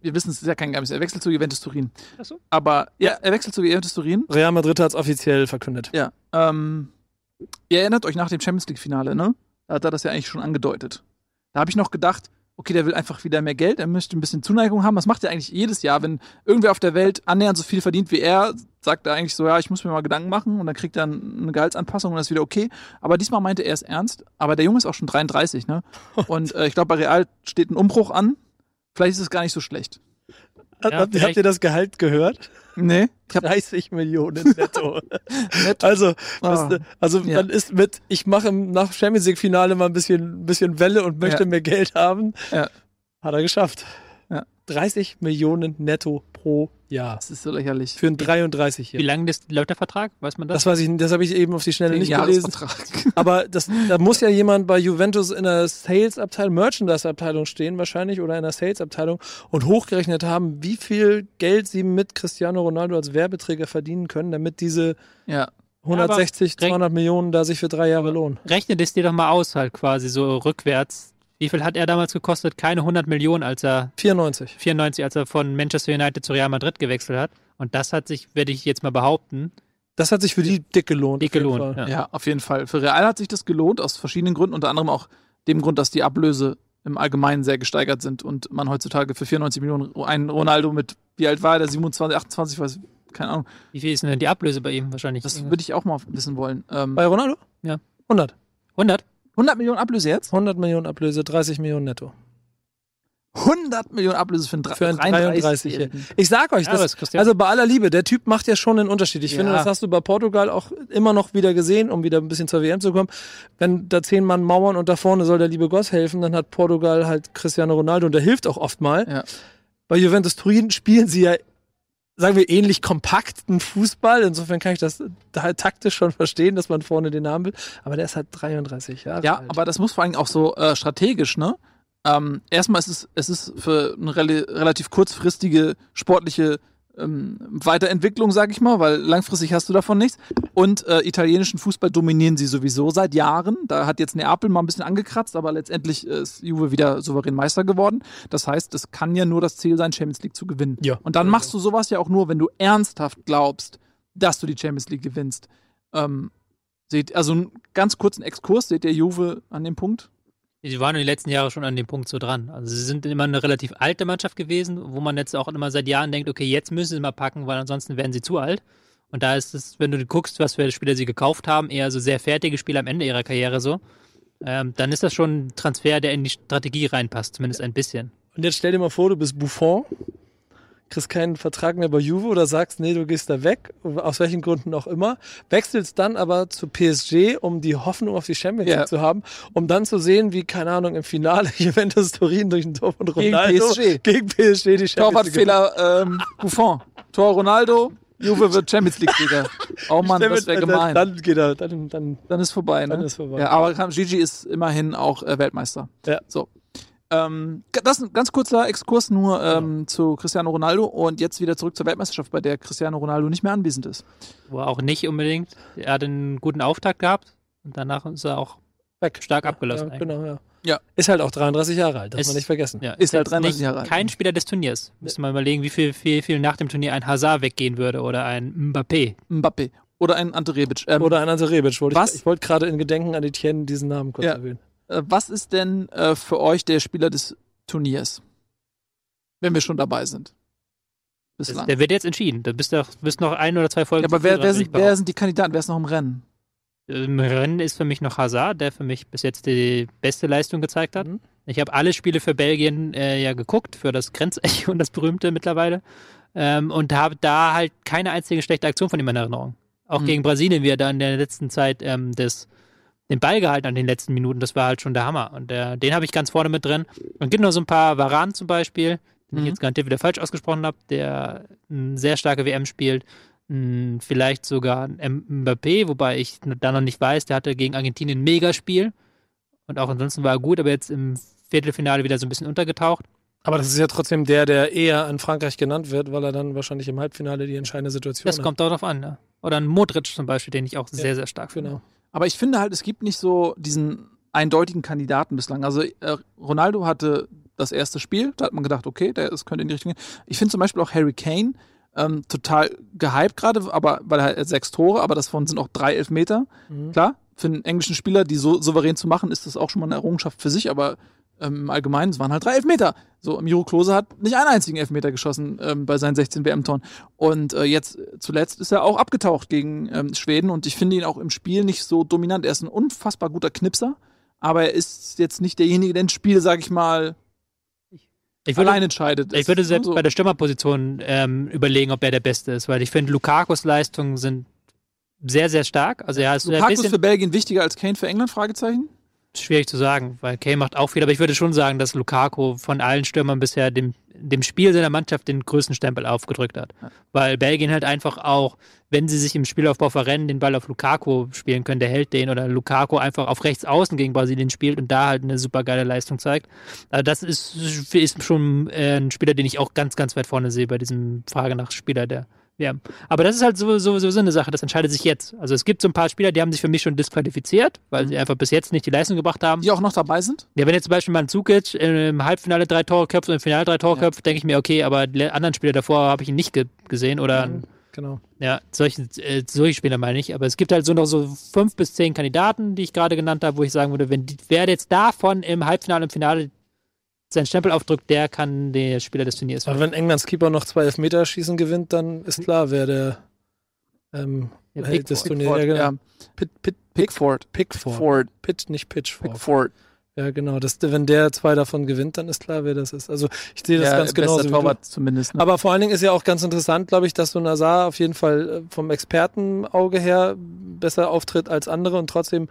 Wir wissen es ist ja kein Geheimnis. Er wechselt zu Juventus Turin. Ach so. Aber ja, er wechselt zu Juventus Turin. Real Madrid hat es offiziell verkündet. Ja. Ähm, ihr erinnert euch nach dem Champions League-Finale, ne? Da hat er das ja eigentlich schon angedeutet. Da habe ich noch gedacht, okay, der will einfach wieder mehr Geld, er möchte ein bisschen Zuneigung haben. Das macht er eigentlich jedes Jahr. Wenn irgendwer auf der Welt annähernd so viel verdient wie er, sagt er eigentlich so, ja, ich muss mir mal Gedanken machen und dann kriegt er eine Gehaltsanpassung und das ist wieder okay. Aber diesmal meinte er es ernst. Aber der Junge ist auch schon 33, ne? Und äh, ich glaube, bei Real steht ein Umbruch an. Vielleicht ist es gar nicht so schlecht. Habt, Ja, habt, ihr- habt ihr das Gehalt gehört? Nee, ich habe 30 Millionen netto. nett. Also, Ah. das, also Ja. dann ist mit, ich mache im- nach Champions League Finale mal ein bisschen, ein bisschen Welle und möchte Ja. mehr Geld haben. Ja. Hat er geschafft. Ja. 30 Millionen netto pro Jahr. Das ist so lächerlich. Für einen 33 Wie hier. lange das, läuft der Vertrag? Weiß man das? Das weiß ich, das habe ich eben auf die Schnelle nicht gelesen. Aber das, da muss ja jemand bei Juventus in der Sales-Abteilung, Merchandise-Abteilung stehen wahrscheinlich oder in der Sales-Abteilung und hochgerechnet haben, wie viel Geld sie mit Cristiano Ronaldo als Werbeträger verdienen können, damit diese Ja. 160, aber- 200 Millionen da sich für drei Jahre lohnen. Rechne das dir doch mal aus, halt quasi so rückwärts. Wie viel hat er damals gekostet? Keine 100 Millionen, als er 94. 94, als er von Manchester United zu Real Madrid gewechselt hat. Und das hat sich, werde ich jetzt mal behaupten, Das hat sich für die dick gelohnt. dick gelohnt. Ja. Ja, auf jeden Fall. Für Real hat sich das gelohnt, aus verschiedenen Gründen, unter anderem auch dem Grund, dass die Ablöse im Allgemeinen sehr gesteigert sind und man heutzutage für 94 Millionen einen Ronaldo mit, wie alt war der, 27, 28, weiß, keine Ahnung. Wie viel ist denn die Ablöse bei ihm wahrscheinlich? Das würde ich auch mal wissen wollen. Ähm, Bei Ronaldo? Ja. 100. 100? 100 Millionen Ablöse jetzt? 100 Millionen Ablöse, 30 Millionen netto. 100 Millionen Ablöse für einen, Für einen 33 hier. 33-Jährigen. Ich sag euch, Ja, das, ja- also bei aller Liebe, der Typ macht ja schon einen Unterschied. Ich Ja. finde, das hast du bei Portugal auch immer noch wieder gesehen, um wieder ein bisschen zur WM zu kommen. Wenn da zehn Mann mauern und da vorne soll der liebe Goss helfen, dann hat Portugal halt Cristiano Ronaldo und der hilft auch oft mal. Ja. Bei Juventus Turin spielen sie ja, sagen wir, ähnlich kompakten Fußball. Insofern kann ich das da taktisch schon verstehen, dass man vorne den haben will. Aber der ist halt 33 Jahre Ja, alt. aber das muss vor allem auch so äh, strategisch, ne? Ähm, erstmal ist es, es ist für eine rel relativ kurzfristige sportliche ähm, Weiterentwicklung, sag ich mal, weil langfristig hast du davon nichts. Und äh, italienischen Fußball dominieren sie sowieso seit Jahren. Da hat jetzt Neapel mal ein bisschen angekratzt, aber letztendlich ist Juve wieder souverän Meister geworden. Das heißt, es kann ja nur das Ziel sein, Champions League zu gewinnen. Ja. Und dann machst du sowas ja auch nur, wenn du ernsthaft glaubst, dass du die Champions League gewinnst. Ähm, seht, also einen ganz kurzen Exkurs, seht ihr Juve an dem Punkt? Die waren in den letzten Jahren schon an dem Punkt so dran. Also sie sind immer eine relativ alte Mannschaft gewesen, wo man jetzt auch immer seit Jahren denkt, okay, jetzt müssen sie mal packen, weil ansonsten werden sie zu alt. Und da ist es, wenn du guckst, was für Spieler sie gekauft haben, eher so sehr fertige Spieler am Ende ihrer Karriere so, ähm, dann ist das schon ein Transfer, der in die Strategie reinpasst, zumindest ein bisschen. Und jetzt stell dir mal vor, du bist Buffon, kriegst keinen Vertrag mehr bei Juve oder sagst, nee, du gehst da weg, aus welchen Gründen auch immer, wechselst dann aber zu PSG, um die Hoffnung auf die Champions League Ja. zu haben, um dann zu sehen, wie, keine Ahnung, im Finale Juventus Turin durch ein Tor von Gegen Ronaldo PSG. gegen PSG die Champions League Torwartfehler ähm, Buffon. Tor Ronaldo, Juve wird Champions League-Sieger. Oh Mann, das wäre gemein. Dann geht er, dann, dann, Dann ist vorbei, ne? Dann ist vorbei. Ja, aber Gigi ist immerhin auch äh, Weltmeister. Ja. So. Ähm, das ist ein ganz kurzer Exkurs nur ähm, zu Cristiano Ronaldo und jetzt wieder zurück zur Weltmeisterschaft, bei der Cristiano Ronaldo nicht mehr anwesend ist. Wo er auch nicht unbedingt. Er hat einen guten Auftakt gehabt und danach ist er auch weg. stark abgelassen. Ja, genau, ja. Ja. Ist halt auch 33 Jahre alt, darf Ist- man nicht vergessen. Ja, Ist halt jetzt 33 nicht Jahre alt. Kein Spieler des Turniers. Müsste man überlegen, wie viel, viel, viel nach dem Turnier ein Hazard weggehen würde oder ein Mbappé. Mbappé. Oder ein Ante Rebic. Ähm, Oder ein Ante Rebic. Wollte Was? Ich, ich wollte gerade in Gedenken an Etienne diesen Namen kurz Ja. erwähnen. Äh, was ist denn äh, für euch der Spieler des Turniers? Wenn wir schon dabei sind. Bislang. der wird jetzt entschieden. Da bist du bist noch ein oder zwei Folgen. Ja, aber wer, wer, sind, wer sind die Kandidaten? Wer ist noch im Rennen? Im Rennen ist für mich noch Hazard, der für mich bis jetzt die beste Leistung gezeigt hat. Mhm. Ich habe alle Spiele für Belgien äh, ja geguckt, für das Grenzecho und das berühmte mittlerweile. Ähm, und habe da halt keine einzige schlechte Aktion von ihm in Erinnerung. Auch Mhm. gegen Brasilien, wie er da in der letzten Zeit ähm, das, den Ball gehalten an den letzten Minuten, das war halt schon der Hammer. Und äh, den habe ich ganz vorne mit drin. Und gibt noch so ein paar Varan zum Beispiel, den Mhm. ich jetzt garantiert wieder falsch ausgesprochen habe, der eine sehr starke WM spielt. Hm, Vielleicht sogar ein Mbappé, wobei ich da noch nicht weiß, der hatte gegen Argentinien ein Megaspiel. Und auch ansonsten war er gut, aber jetzt im Viertelfinale wieder so ein bisschen untergetaucht. Aber das ist ja trotzdem der, der eher an Frankreich genannt wird, weil er dann wahrscheinlich im Halbfinale die entscheidende Situation Das kommt darauf an. Ne? Oder ein Modric zum Beispiel, den ich auch Ja, sehr, sehr stark hat. finde. Genau. Aber ich finde halt, es gibt nicht so diesen eindeutigen Kandidaten bislang. Also äh, Ronaldo hatte das erste Spiel, da hat man gedacht, okay, der das könnte in die Richtung gehen. Ich finde zum Beispiel auch Harry Kane ähm, total gehypt gerade, aber weil er hat sechs Tore, aber davon sind auch drei Elfmeter. Mhm. Klar, für einen englischen Spieler, die so souverän zu machen, ist das auch schon mal eine Errungenschaft für sich, aber ähm, im Allgemeinen, es waren halt drei Elfmeter. So, Miro Klose hat nicht einen einzigen Elfmeter geschossen ähm, bei seinen 16 WM-Toren. Und äh, jetzt zuletzt ist er auch abgetaucht gegen ähm, Schweden und ich finde ihn auch im Spiel nicht so dominant. Er ist ein unfassbar guter Knipser, aber er ist jetzt nicht derjenige, der ins Spiel, sag ich mal, Ich würde, allein entscheidet. ich würde selbst so. bei der Stürmerposition ähm, überlegen, ob er der Beste ist, weil ich finde, Lukakus Leistungen sind sehr, sehr stark. Also er ist Lukaku ist für Belgien wichtiger als Kane für England? Fragezeichen. Schwierig zu sagen, weil Kane macht auch viel, aber ich würde schon sagen, dass Lukaku von allen Stürmern bisher dem, dem Spiel seiner Mannschaft den größten Stempel aufgedrückt hat. Weil Belgien halt einfach auch, wenn sie sich im Spielaufbau verrennen, den Ball auf Lukaku spielen können, der hält den oder Lukaku einfach auf rechts außen gegen Brasilien spielt und da halt eine super geile Leistung zeigt. Also das ist, ist schon äh, ein Spieler, den ich auch ganz, ganz weit vorne sehe bei diesem Frage nach Spieler der WM. Aber das ist halt sowieso so, so eine Sache, das entscheidet sich jetzt. Also es gibt so ein paar Spieler, die haben sich für mich schon disqualifiziert, weil sie einfach bis jetzt nicht die Leistung gebracht haben. Die auch noch dabei sind? Ja, wenn jetzt zum Beispiel mal ein Zukic im Halbfinale drei Tore köpft und im Finale drei Tore Ja. köpft, denke ich mir, okay, aber die anderen Spieler davor habe ich ihn nicht ge gesehen oder Mhm. Genau. ja, solche, äh, solche Spieler meine ich. Aber es gibt halt so noch so fünf bis zehn Kandidaten, die ich gerade genannt habe, wo ich sagen würde, wenn die, wer jetzt davon im Halbfinale, im Finale seinen Stempel aufdrückt, der kann der Spieler des Turniers Aber werden. wenn Englands Keeper noch zwei Elfmeterschießen gewinnt, dann ist klar, wer der ähm, Ja, Held des Pickford. Turniers ja, genau. ja. Pit, Pit, Pickford. Pickford. Ford. Pitt, nicht Pitchford. Pickford. Ja, genau. Das, wenn der zwei davon gewinnt, dann ist klar, wer das ist. Also ich sehe das Der ganz du. Torwart zumindest. Ne? Aber vor allen Dingen ist ja auch ganz interessant, glaube ich, dass so Nazar auf jeden Fall äh, vom Expertenauge her besser auftritt als andere und trotzdem,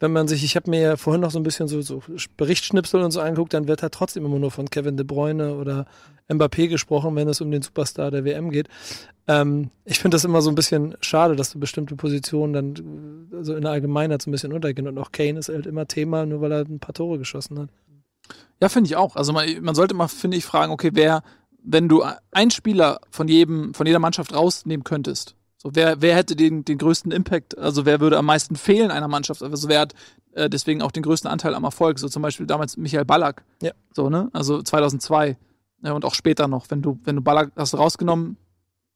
wenn man sich, ich habe mir ja vorhin noch so ein bisschen so, so Berichtsschnipsel und so angeguckt, dann wird halt trotzdem immer nur von Kevin De Bruyne oder Mbappé gesprochen, wenn es um den Superstar der WM geht. Ähm, ich finde das immer so ein bisschen schade, dass so bestimmte Positionen dann äh, so in der Allgemeinheit so ein bisschen untergehen und auch Kane ist halt immer Thema, nur weil er ein paar Tore geschossen hat. Ja, finde ich auch. Also man, man sollte mal, finde ich, fragen, okay, wer wenn du einen Spieler von jedem, von jeder Mannschaft rausnehmen könntest, so wer, wer hätte den, den größten Impact, also wer würde am meisten fehlen einer Mannschaft, also wer hat äh, deswegen auch den größten Anteil am Erfolg, so zum Beispiel damals Michael Ballack, Ja. so, ne, also 2002 ja, und auch später noch, wenn du, wenn du Ballack hast rausgenommen,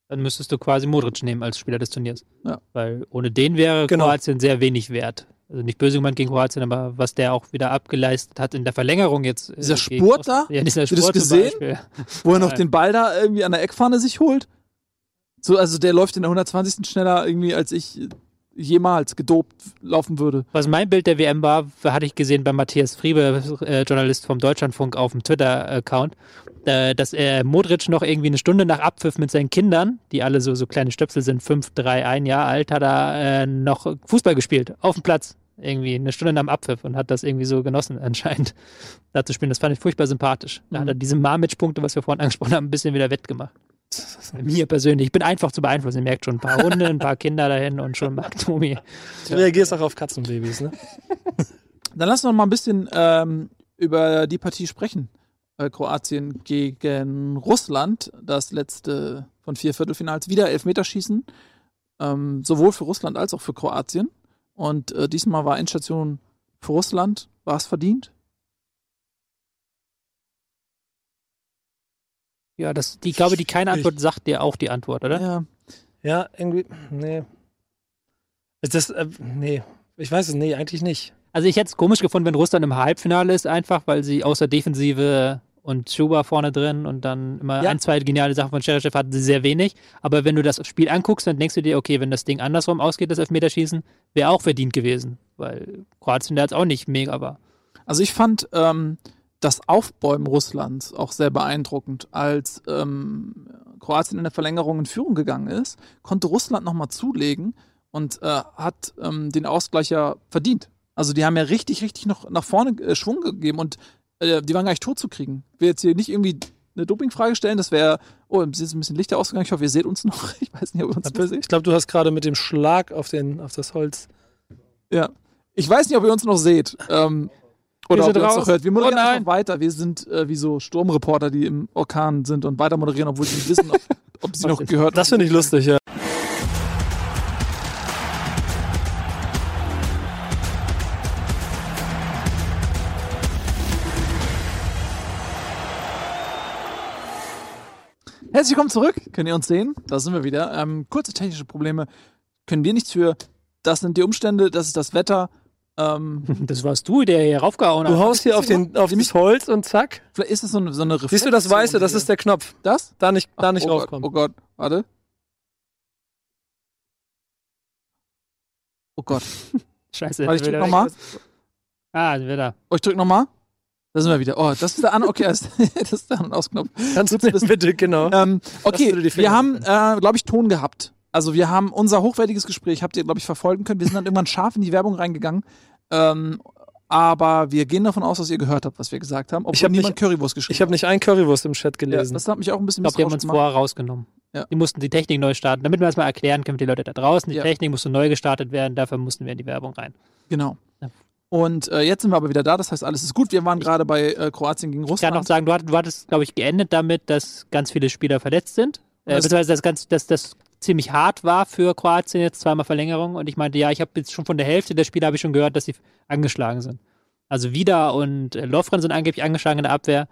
Dann müsstest du quasi Modric nehmen als Spieler des Turniers. Ja. Weil ohne den wäre Genau. Kroatien sehr wenig wert. Also nicht böse gemeint gegen Kroatien, aber was der auch wieder abgeleistet hat in der Verlängerung jetzt. äh, Dieser Spurt Ost- da? Ja, dieser Hast du das Spurt gesehen? Wo er noch den Ball da irgendwie an der Eckfahne sich holt. So, also der läuft in der 120. schneller irgendwie, als ich jemals gedopt laufen würde. Was mein Bild der WM war, hatte ich gesehen bei Matthias Friebe, äh, Journalist vom Deutschlandfunk auf dem Twitter-Account, äh, dass er Modric noch irgendwie eine Stunde nach Abpfiff mit seinen Kindern, die alle so, so kleine Stöpsel sind, fünf, drei, ein Jahr alt, hat er äh, noch Fußball gespielt, auf dem Platz. Irgendwie eine Stunde nach dem Abpfiff und hat das irgendwie so genossen, anscheinend, da zu spielen. Das fand ich furchtbar sympathisch. Da hat er diese Marmitsch-Punkte, was wir vorhin angesprochen haben, ein bisschen wieder wettgemacht. Mir persönlich. Ich bin einfach zu beeinflussen. Ihr merkt schon ein paar Hunde, ein paar Kinder dahin und schon mag Tobi. Du reagierst auch auf Katzenbabys, ne? Dann lass uns noch mal ein bisschen ähm, über die Partie sprechen. Äh, Kroatien gegen Russland, das letzte von vier Viertelfinals, wieder Elfmeterschießen. Ähm, sowohl für Russland als auch für Kroatien. Und äh, diesmal war Endstation für Russland. War es verdient? Ja, das, die, ich glaube, die keine Antwort sagt dir auch die Antwort, oder? Ja. Ja, irgendwie, nee. Ist das, äh, nee. Ich weiß es, nee, eigentlich nicht. Also ich hätte es komisch gefunden, wenn Russland im Halbfinale ist, einfach, weil sie außer Defensive und Schuba vorne drin und dann immer Ja. ein, zwei geniale Sachen von Cheryshev hatten sie sehr wenig. Aber wenn du das Spiel anguckst, dann denkst du dir, okay, wenn das Ding andersrum ausgeht, das Elfmeterschießen, wäre auch verdient gewesen. Weil Kroatien da jetzt auch nicht mega war. Also ich fand ähm, das Aufbäumen Russlands auch sehr beeindruckend. Als ähm, Kroatien in der Verlängerung in Führung gegangen ist, konnte Russland nochmal zulegen und äh, hat ähm, den Ausgleich ja verdient. Also die haben ja richtig, richtig noch nach vorne äh, Schwung gegeben und äh, die waren gar nicht tot zu kriegen. Ich will jetzt hier nicht irgendwie eine Dopingfrage stellen, das wäre, oh, es ist ein bisschen Lichter ausgegangen, ich hoffe, ihr seht uns noch. Ich weiß nicht, ob ihr uns mehr seht. Ich glaube, du hast gerade mit dem Schlag auf, den, auf das Holz. Ja. Ich weiß nicht, ob ihr uns noch seht. Ähm, oder Wir ob ihr raus. noch hört. Wir moderieren Oh einfach weiter. Wir sind äh, wie so Sturmreporter, die im Orkan sind und weiter moderieren, obwohl sie nicht wissen, ob, ob sie noch gehört Das finde ich lustig, ja. Herzlich willkommen zurück. Könnt ihr uns sehen? Da sind wir wieder. Ähm, kurze technische Probleme können wir nichts für. Das sind die Umstände, das ist das Wetter. Ähm, Das warst du, der hier raufgehauen hat. Du haust hier auf, den, auf das Holz und zack. vielleicht ist das so eine, so eine Reflexion. Siehst du das Weiße? Das ist der Knopf. das? Da nicht, da Ach, nicht oh Gott, raufkommen. oh Gott, warte. Oh Gott. Scheiße. Warte, ich drück wieder- nochmal. Ah, sind wir da. Oh, ich drück nochmal. Da sind wir wieder. Oh, das ist der An. Okay, das ist der An- und Ausknopf. Kannst du das- bitte, genau. Ähm, okay, wir haben, äh, glaube ich, Ton gehabt. Also wir haben unser hochwertiges Gespräch, habt ihr, glaube ich, verfolgen können. Wir sind dann irgendwann scharf in die Werbung reingegangen. Ähm, aber wir gehen davon aus, dass ihr gehört habt, was wir gesagt haben. Obwohl Ich hab niemand nicht- Currywurst geschrieben Ich habe nicht ein Currywurst im Chat hat. Ja, gelesen. das hat mich auch ein bisschen Ich glaube, die haben uns vorher rausgenommen. Ja. Die mussten die Technik neu starten. Damit wir das mal erklären können für die Leute da draußen. Die Ja. Technik musste neu gestartet werden, dafür mussten wir in die Werbung rein. Genau. Ja. Und äh, jetzt sind wir aber wieder da, das heißt, alles ist gut. Wir waren gerade bei äh, Kroatien gegen Ich kann Russland. noch sagen, du hattest, du hattest glaube ich, geendet damit, dass ganz viele Spieler verletzt sind. Äh, Das- beziehungsweise, dass, ganz, dass das ziemlich hart war für Kroatien jetzt, zweimal Verlängerung. Und ich meinte, ja, ich habe jetzt schon von der Hälfte der Spieler habe ich schon gehört, dass sie angeschlagen sind. Also Vida und äh, Lovren sind angeblich angeschlagen in der Abwehr.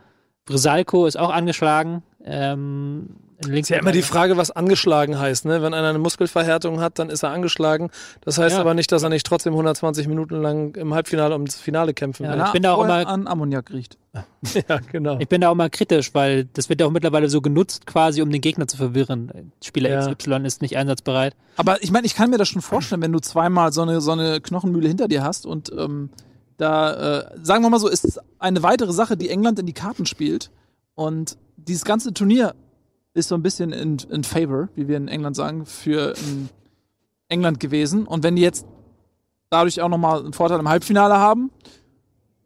Brisalko ist auch angeschlagen. Ähm, ist ja immer die Frage, was angeschlagen heißt. Ne? Wenn einer eine Muskelverhärtung hat, dann ist er angeschlagen. Das heißt Ja. aber nicht, dass er nicht trotzdem 120 Minuten lang im Halbfinale um das Finale kämpfen Ja, will. Ich bin da auch immer- an Ammoniak riecht. Ja, genau. Ich bin da auch mal kritisch, weil das wird ja auch mittlerweile so genutzt, quasi um den Gegner zu verwirren. Spieler Ja. XY ist nicht einsatzbereit. Aber ich meine, ich kann mir das schon vorstellen, wenn du zweimal so eine, so eine Knochenmühle hinter dir hast und ähm, da, äh, sagen wir mal so, ist eine weitere Sache, die England in die Karten spielt. Und dieses ganze Turnier ist so ein bisschen in, in favor, wie wir in England sagen, für ähm, England gewesen. Und wenn die jetzt dadurch auch nochmal einen Vorteil im Halbfinale haben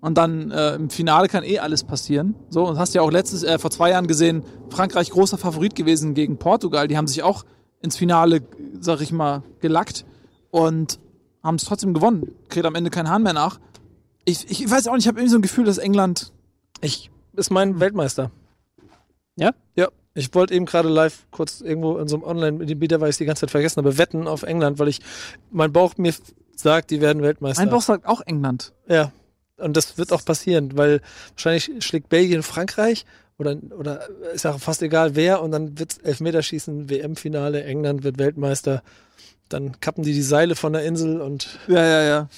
und dann äh, im Finale kann eh alles passieren. So, und hast ja auch letztes, äh, vor zwei Jahren gesehen, Frankreich großer Favorit gewesen gegen Portugal. Die haben sich auch ins Finale, sag ich mal, gelackt und haben es trotzdem gewonnen. Kriegt am Ende kein Hahn mehr nach. Ich, ich weiß auch nicht, ich habe irgendwie so ein Gefühl, dass England. Ich ist mein Weltmeister. Ja? Ja. Ich wollte eben gerade live kurz irgendwo in so einem Online-Bieter, weil ich die ganze Zeit vergessen habe, wetten auf England, weil ich, mein Bauch mir sagt, die werden Weltmeister. Mein Bauch sagt auch England. Ja. Und das wird auch passieren, weil wahrscheinlich schlägt Belgien Frankreich oder, oder ist ja fast egal wer und dann wird's Elfmeterschießen, WM-Finale, England wird Weltmeister. Dann kappen die die Seile von der Insel und Ja, ja, ja.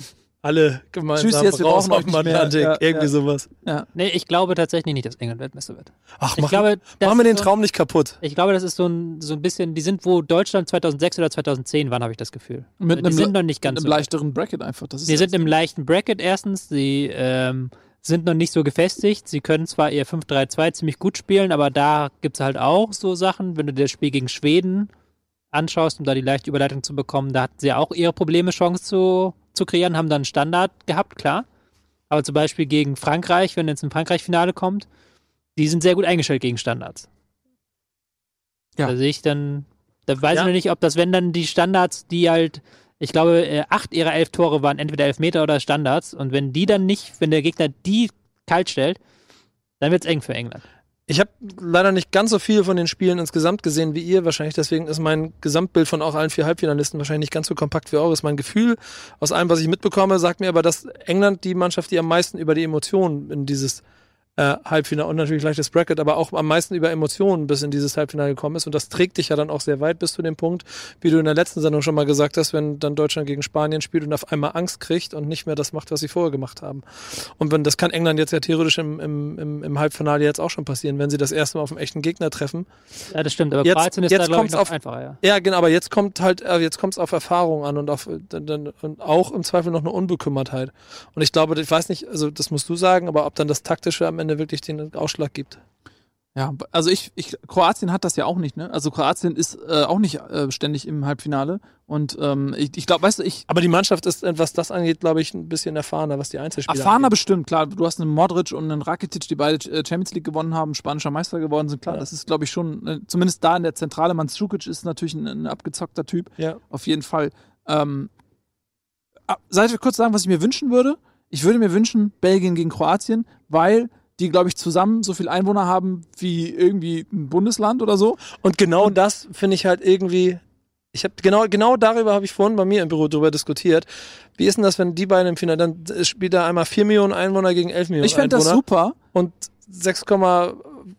Alle gemeinsam Tschüss, jetzt, wir raus brauchen auf mehr. Atlantik. Ja, Irgendwie ja. sowas. ja. Nee, ich glaube tatsächlich nicht, dass England Weltmeister wird. Ach, Ich mach, glaube, das machen wir den Traum nicht kaputt. Ich glaube, das ist so ein, so ein bisschen, die sind, wo Deutschland 2006 oder 2010 waren, habe ich das Gefühl. Mit die einem, sind noch nicht mit ganz einem so. leichteren Bracket einfach. Das ist Sie ja- sind im leichten Bracket erstens, sie ähm, sind noch nicht so gefestigt. Sie können zwar ihr 5-3-2 ziemlich gut spielen, aber da gibt es halt auch so Sachen, wenn du dir das Spiel gegen Schweden anschaust, um da die leichte Überleitung zu bekommen, da hatten sie auch ihre Probleme, Chance zu, zu kreieren, haben dann Standard gehabt, klar. Aber zum Beispiel gegen Frankreich, wenn jetzt ein Frankreich-Finale kommt, die sind sehr gut eingestellt gegen Standards. Ja. Da sehe ich dann, da weiß Ja. ich noch nicht, ob das, wenn dann die Standards, die halt, ich glaube, äh, acht ihrer elf Tore waren entweder Elfmeter oder Standards. Und wenn die dann nicht, wenn der Gegner die kalt stellt, dann wird es eng für England. Ich habe leider nicht ganz so viel von den Spielen insgesamt gesehen wie ihr wahrscheinlich. Deswegen ist mein Gesamtbild von auch allen vier Halbfinalisten wahrscheinlich nicht ganz so kompakt wie eures. Mein Gefühl aus allem, was ich mitbekomme, sagt mir aber, dass England die Mannschaft, die am meisten über die Emotionen in dieses äh, Halbfinale und natürlich leichtes Bracket, aber auch am meisten über Emotionen bis in dieses Halbfinale gekommen ist. Und das trägt dich ja dann auch sehr weit bis zu dem Punkt, wie du in der letzten Sendung schon mal gesagt hast, wenn dann Deutschland gegen Spanien spielt und auf einmal Angst kriegt und nicht mehr das macht, was sie vorher gemacht haben. Und wenn das kann England jetzt ja theoretisch im, im, im, im Halbfinale jetzt auch schon passieren, wenn sie das erste Mal auf einen echten Gegner treffen. Ja, das stimmt. Aber Jetzt- Kroatien ist jetzt da, ich, kommt's noch auf- einfacher, ja. Ja, genau, aber jetzt kommt halt, äh, jetzt kommt es auf Erfahrung an und auf und auch im Zweifel noch eine Unbekümmertheit. Und ich glaube, ich weiß nicht, also das musst du sagen, aber ob dann das Taktische am Ende wirklich den Ausschlag gibt. Ja, also ich, ich, Kroatien hat das ja auch nicht, ne? Also Kroatien ist äh, auch nicht äh, ständig im Halbfinale. Und ähm, ich, ich glaube, weißt du, ich Aber die Mannschaft ist, äh, was das angeht, glaube ich, ein bisschen erfahrener, was die Einzelspieler erfahrener angeht. bestimmt, klar. Du hast einen Modric und einen Rakitic, die beide äh, Champions League gewonnen haben, spanischer Meister geworden sind. Klar, Ja. das ist, glaube ich, schon, äh, zumindest da in der Zentrale. Mandzukic ist natürlich ein, ein abgezockter Typ. Ja. Auf jeden Fall. Ähm, ah, soll ich kurz sagen, was ich mir wünschen würde? Ich würde mir wünschen, Belgien gegen Kroatien, weil die, glaube ich, zusammen so viel Einwohner haben wie irgendwie ein Bundesland oder so. Und genau das finde ich halt irgendwie. Ich habe genau genau darüber habe ich vorhin bei mir im Büro drüber diskutiert. Wie ist denn das, wenn die beiden im Finale dann spielt da einmal 4 Millionen Einwohner gegen 11 Millionen Ich fände das Einwohner super. und 6,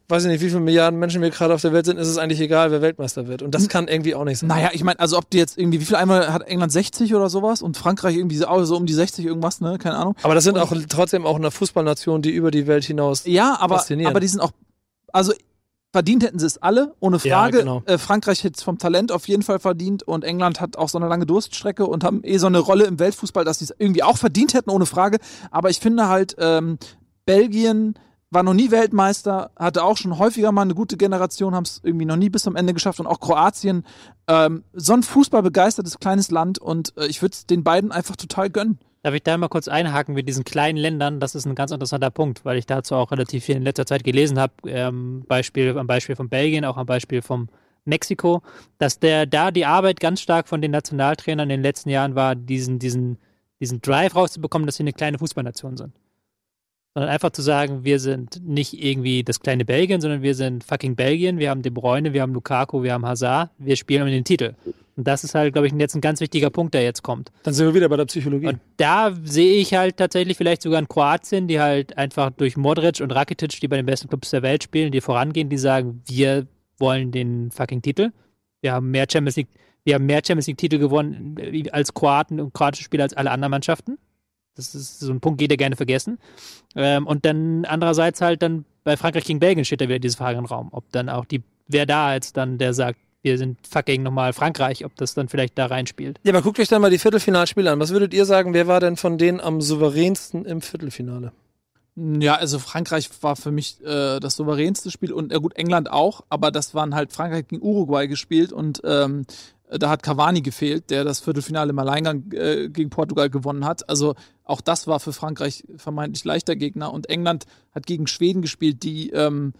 weiß ich nicht, wie viele Milliarden Menschen wir gerade auf der Welt sind, ist es eigentlich egal, wer Weltmeister wird. Und das kann irgendwie auch nicht sein. Naja, ich meine, also ob die jetzt irgendwie, wie viel einmal hat England 60 oder sowas und Frankreich irgendwie so, um die 60 irgendwas, ne? Keine Ahnung. Aber das sind auch trotzdem auch eine Fußballnation, die über die Welt hinaus. Ja, aber, aber die sind auch, also verdient hätten sie es alle, ohne Ja, Frage. genau. äh, Frankreich hätte es vom Talent auf jeden Fall verdient und England hat auch so eine lange Durststrecke und haben eh so eine Rolle im Weltfußball, dass sie es irgendwie auch verdient hätten, ohne Frage. Aber ich finde halt, ähm, Belgien war noch nie Weltmeister, hatte auch schon häufiger mal eine gute Generation, haben es irgendwie noch nie bis zum Ende geschafft und auch Kroatien, ähm, so ein fußballbegeistertes kleines Land und äh, ich würde es den beiden einfach total gönnen. Darf ich da mal kurz einhaken mit diesen kleinen Ländern? Das ist ein ganz interessanter Punkt, weil ich dazu auch relativ viel in letzter Zeit gelesen habe. Ähm, Beispiel, am Beispiel von Belgien, auch am Beispiel von Mexiko, dass der da die Arbeit ganz stark von den Nationaltrainern in den letzten Jahren war, diesen, diesen, diesen Drive rauszubekommen, dass sie eine kleine Fußballnation sind. Sondern einfach zu sagen, wir sind nicht irgendwie das kleine Belgien, sondern wir sind fucking Belgien, wir haben De Bruyne, wir haben Lukaku, wir haben Hazard, wir spielen um den Titel. Und das ist halt, glaube ich, jetzt ein ganz wichtiger Punkt, der jetzt kommt. Dann sind wir wieder bei der Psychologie. Und da sehe ich halt tatsächlich vielleicht sogar in Kroatien, die halt einfach durch Modric und Rakitic, die bei den besten Clubs der Welt spielen, die vorangehen, die sagen, wir wollen den fucking Titel. Wir haben mehr Champions League, wir haben mehr Champions League Titel gewonnen äh, als Kroaten und kroatische Spieler als alle anderen Mannschaften. Das ist so ein Punkt, geht ihr gerne vergessen. Ähm, und dann andererseits halt dann bei Frankreich gegen Belgien steht da wieder diese Frage im Raum, ob dann auch die, wer da jetzt dann, der sagt, wir sind fucking nochmal Frankreich, ob das dann vielleicht da reinspielt. ja, aber guckt euch dann mal die Viertelfinalspiele an. Was würdet ihr sagen, wer war denn von denen am souveränsten im Viertelfinale? Ja, also Frankreich war für mich äh, das souveränste Spiel und ja gut, England auch, aber das waren halt Frankreich gegen Uruguay gespielt und ähm, da hat Cavani gefehlt, der das Viertelfinale im Alleingang äh, gegen Portugal gewonnen hat. Also auch das war für Frankreich vermeintlich leichter Gegner und England hat gegen Schweden gespielt, die ähm,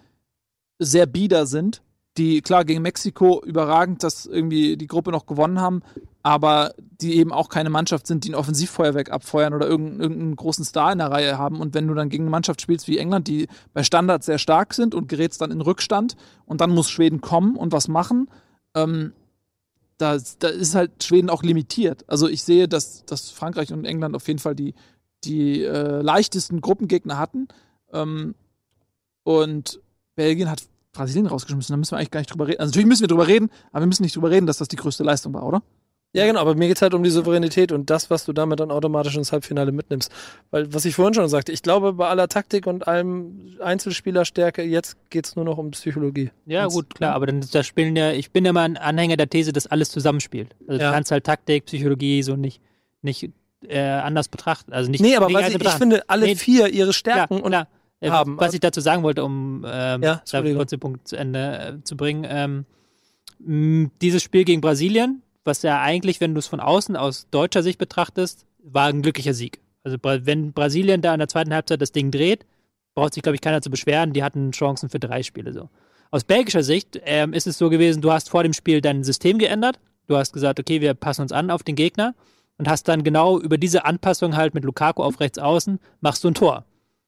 sehr bieder sind die klar gegen Mexiko überragend, dass irgendwie die Gruppe noch gewonnen haben, aber die eben auch keine Mannschaft sind, die ein Offensivfeuerwerk abfeuern oder irgendeinen, irgendeinen großen Star in der Reihe haben. Und wenn du dann gegen eine Mannschaft spielst wie England, die bei Standards sehr stark sind und gerätst dann in Rückstand und dann muss Schweden kommen und was machen, ähm, da, da ist halt Schweden auch limitiert. Also ich sehe, dass, dass Frankreich und England auf jeden Fall die, die äh, leichtesten Gruppengegner hatten. Ähm, und Belgien hat Brasilien rausgeschmissen. Da müssen wir eigentlich gar nicht drüber reden. Also natürlich müssen wir drüber reden, aber wir müssen nicht drüber reden, dass das die größte Leistung war, oder? Ja, genau, aber mir geht's halt um die Souveränität und das, was du damit dann automatisch ins Halbfinale mitnimmst. Weil, was ich vorhin schon sagte, ich glaube, bei aller Taktik und allem Einzelspielerstärke, jetzt geht's nur noch um Psychologie. Ja, Wenn's- gut, klar, aber dann da spielen ja, ich bin ja mal ein Anhänger der These, dass alles zusammenspielt. Also Ja. du kannst halt Taktik, Psychologie so nicht, nicht äh, anders betrachten. Also nicht Nee, aber was ich, ich finde, alle Nee, vier ihre Stärken und klar. Äh, haben. Was ich dazu sagen wollte, um ähm, Ja, da kurz den Punkt zu Ende äh, zu bringen. Ähm, dieses Spiel gegen Brasilien, was ja eigentlich, wenn du es von außen aus deutscher Sicht betrachtest, war ein glücklicher Sieg. Also wenn Brasilien da in der zweiten Halbzeit das Ding dreht, braucht sich, glaube ich, keiner zu beschweren. Die hatten Chancen für drei Spiele so. Aus belgischer Sicht ähm, ist es so gewesen, du hast vor dem Spiel dein System geändert. Du hast gesagt, okay, wir passen uns an auf den Gegner und hast dann genau über diese Anpassung halt mit Lukaku auf rechts außen, machst du ein Tor.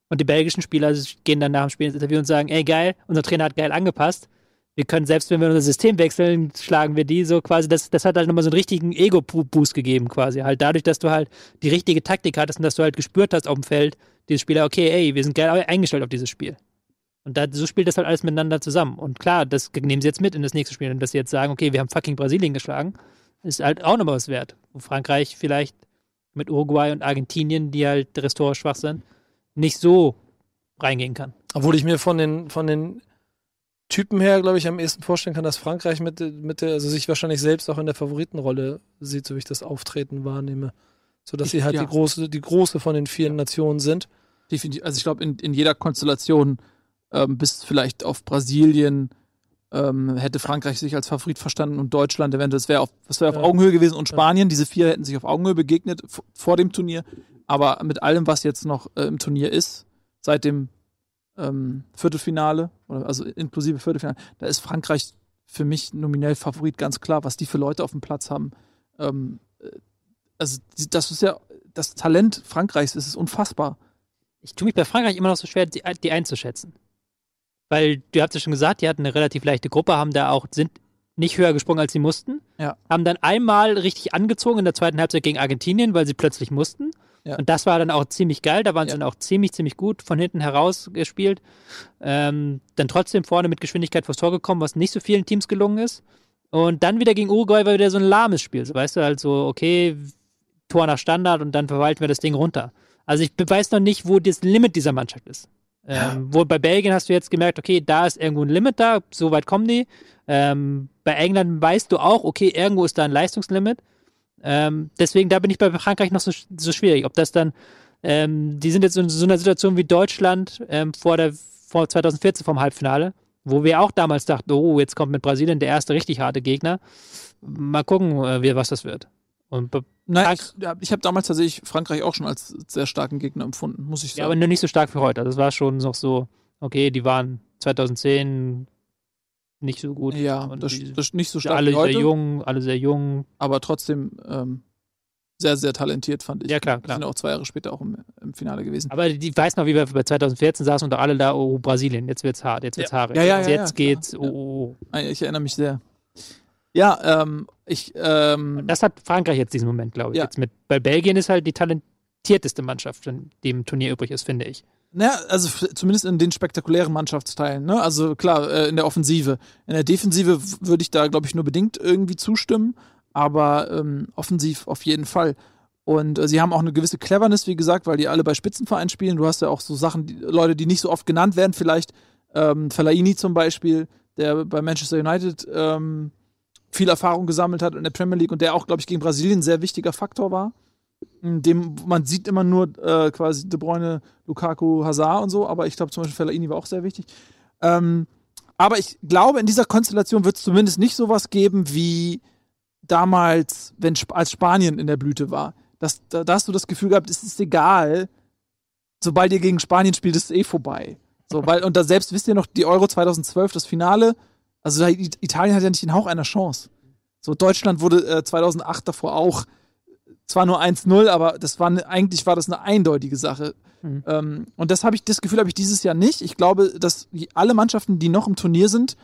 Und die belgischen Spieler gehen dann nach dem Spiel ins Interview und sagen, ey geil, unser Trainer hat geil angepasst. Wir können, selbst wenn wir unser System wechseln, schlagen wir die so quasi. Das, das hat halt nochmal so einen richtigen Ego-Boost gegeben quasi. Halt dadurch, dass du halt die richtige Taktik hattest und dass du halt gespürt hast auf dem Feld, diese Spieler, okay, ey, wir sind geil eingestellt auf dieses Spiel. Und da, so spielt das halt alles miteinander zusammen. Und klar, das nehmen sie jetzt mit in das nächste Spiel. Und dass sie jetzt sagen, okay, wir haben fucking Brasilien geschlagen, ist halt auch nochmal was wert. Wo Frankreich vielleicht mit Uruguay und Argentinien, die halt restaurant schwach sind, nicht so reingehen kann. Obwohl ich mir von den, von den Typen her, glaube ich, am ehesten vorstellen kann, dass Frankreich mit, mit der, also sich wahrscheinlich selbst auch in der Favoritenrolle sieht, so wie ich das Auftreten wahrnehme. So dass Ich- sie halt ja. die große, die große von den vier Nationen sind. Definitiv. Also ich glaube, in, in jeder Konstellation ähm, bis vielleicht auf Brasilien ähm, hätte Frankreich sich als Favorit verstanden und Deutschland eventuell, das wäre auf, das wär auf Ja. Augenhöhe gewesen und Spanien, diese vier hätten sich auf Augenhöhe begegnet vor dem Turnier. Aber mit allem, was jetzt noch äh, im Turnier ist, seit dem ähm, Viertelfinale, also inklusive Viertelfinale, da ist Frankreich für mich nominell Favorit, ganz klar, was die für Leute auf dem Platz haben. Ähm, äh, also das ist ja, das Talent Frankreichs ist unfassbar. Ich tue mich bei Frankreich immer noch so schwer, die, die einzuschätzen. Weil, du habt ja schon gesagt, die hatten eine relativ leichte Gruppe, haben da auch, sind nicht höher gesprungen, als sie mussten. Ja. Haben dann einmal richtig angezogen in der zweiten Halbzeit gegen Argentinien, weil sie plötzlich mussten. Ja. Und das war dann auch ziemlich geil. Da waren sie Ja. dann auch ziemlich, ziemlich gut von hinten heraus gespielt. Ähm, dann trotzdem vorne mit Geschwindigkeit vors Tor gekommen, was nicht so vielen Teams gelungen ist. Und dann wieder gegen Uruguay war wieder so ein lahmes Spiel. So, weißt du, halt so, okay, Tor nach Standard und dann verwalten wir das Ding runter. Also ich weiß noch nicht, wo das Limit dieser Mannschaft ist. Ähm, wo bei Belgien hast du jetzt gemerkt, okay, da ist irgendwo ein Limit da, so weit kommen die. Ähm, bei England weißt du auch, okay, irgendwo ist da ein Leistungslimit. Ähm, deswegen, da bin ich bei Frankreich noch so, so schwierig. Ob das dann, ähm, die sind jetzt in so einer Situation wie Deutschland ähm, vor, der, vor 2014 vom Halbfinale, wo wir auch damals dachten, oh, jetzt kommt mit Brasilien der erste richtig harte Gegner. Mal gucken, äh, wie, was das wird. Und Nein, ich, ich habe damals tatsächlich Frankreich auch schon als sehr starken Gegner empfunden, muss ich Ja, aber sagen. nur nicht so stark für heute. Das war schon noch so, okay, die waren 2010 nicht so gut. Ja, Und das, die- das nicht so stark alle wie heute, sehr jung, alle sehr jung. aber trotzdem ähm, sehr, sehr talentiert, fand ich. Ja, klar, Die klar. sind auch zwei Jahre später auch im, im Finale gewesen. Aber die weiß noch, wie wir bei 2014 saßen und alle da, oh, Brasilien, jetzt wird's hart, jetzt wird's haarig. Ja, ja, jetzt ja, jetzt ja, geht's, klar. oh, oh, oh. Ich erinnere mich sehr. Ja, ähm, ich, ähm, Das hat Frankreich jetzt diesen Moment, glaube ich. Ja. Jetzt mit, bei Belgien ist halt die talentierteste Mannschaft, die im Turnier übrig ist, finde ich. Naja, also zumindest in den spektakulären Mannschaftsteilen, ne? Also klar, äh, in der Offensive. In der Defensive würde ich da, glaube ich, nur bedingt irgendwie zustimmen, aber ähm, offensiv auf jeden Fall. Und äh, sie haben auch eine gewisse Cleverness, wie gesagt, weil die alle bei Spitzenvereinen spielen. Du hast ja auch so Sachen, die, Leute, die nicht so oft genannt werden, vielleicht ähm, Fellaini zum Beispiel, der bei Manchester United ähm, viel Erfahrung gesammelt hat in der Premier League und der auch, glaube ich, gegen Brasilien ein sehr wichtiger Faktor war. Dem man sieht immer nur äh, quasi De Bruyne, Lukaku, Hazard und so, aber ich glaube zum Beispiel Fellaini war auch sehr wichtig. Ähm, aber ich glaube, in dieser Konstellation wird es zumindest nicht sowas geben wie damals, wenn als Spanien in der Blüte war. Das, da, hast du das Gefühl gehabt, es ist egal, sobald ihr gegen Spanien spielt, ist es eh vorbei. So, weil, und da selbst wisst ihr noch, die Euro 2012, das Finale, Also Italien hat ja nicht den Hauch einer Chance. So, Deutschland wurde äh, 2008 davor auch zwar nur 1-0, aber das war ne, eigentlich war das eine eindeutige Sache. Mhm. Ähm, und das habe ich, das Gefühl habe ich dieses Jahr nicht. Ich glaube, dass alle Mannschaften, die noch im Turnier sind,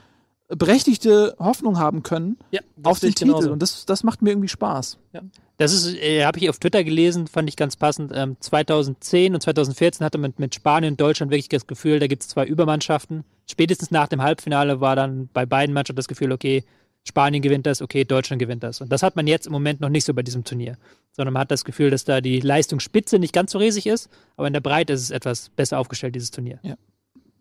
berechtigte Hoffnung haben können Ja, auf den Titel. genauso. Und das, das macht mir irgendwie Spaß. Das ist, äh, habe ich auf Twitter gelesen, fand ich ganz passend. Ähm, 2010 und 2014 hatte man mit Spanien und Deutschland wirklich das Gefühl, da gibt es zwei Übermannschaften. Spätestens nach dem Halbfinale war dann bei beiden Mannschaften das Gefühl, okay, Spanien gewinnt das, okay, Deutschland gewinnt das. Und das hat man jetzt im Moment noch nicht so bei diesem Turnier. Sondern man hat das Gefühl, dass da die Leistungsspitze nicht ganz so riesig ist, aber in der Breite ist es etwas besser aufgestellt, dieses Turnier.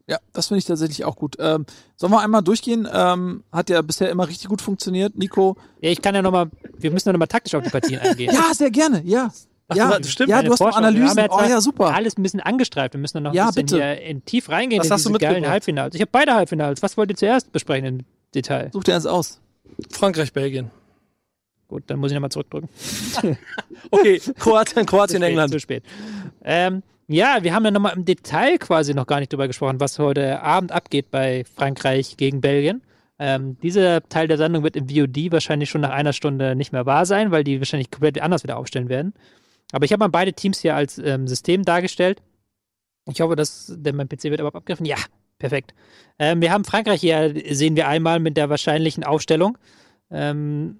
Ja, das finde ich tatsächlich auch gut. Ähm, sollen wir einmal durchgehen? Ähm, hat ja bisher immer richtig gut funktioniert. Nico. Ja, ich kann ja nochmal, wir müssen ja nochmal taktisch auf die Partien eingehen. Ja, sehr gerne. Ja. Ja, das stimmt. ja du hast noch Analysen. Oh ja, super. Alles ein bisschen angestreift. Wir müssen dann noch Ja, ein bisschen bitte. hier in tief reingehen Was in hast du diese geilen mitgebracht? Halbfinals. Ich habe beide Halbfinals. Was wollt ihr zuerst besprechen im Detail? Such dir eins aus. Frankreich, Belgien. Gut, dann muss ich nochmal zurückdrücken. Okay, Kroatien, Kroatien, Zu spät, England. Zu spät. Ähm, ja, wir haben ja nochmal im Detail quasi noch gar nicht drüber gesprochen, was heute Abend abgeht bei Frankreich gegen Belgien. Ähm, dieser Teil der Sendung wird im VOD wahrscheinlich schon nach einer Stunde nicht mehr wahr sein, weil die wahrscheinlich komplett anders wieder aufstellen werden. Aber ich habe mal beide Teams hier als ähm, System dargestellt. Ich hoffe, dass der mein PC wird überhaupt abgegriffen. Ja, perfekt. Ähm, wir haben Frankreich hier, sehen wir einmal mit der wahrscheinlichen Aufstellung. Ähm,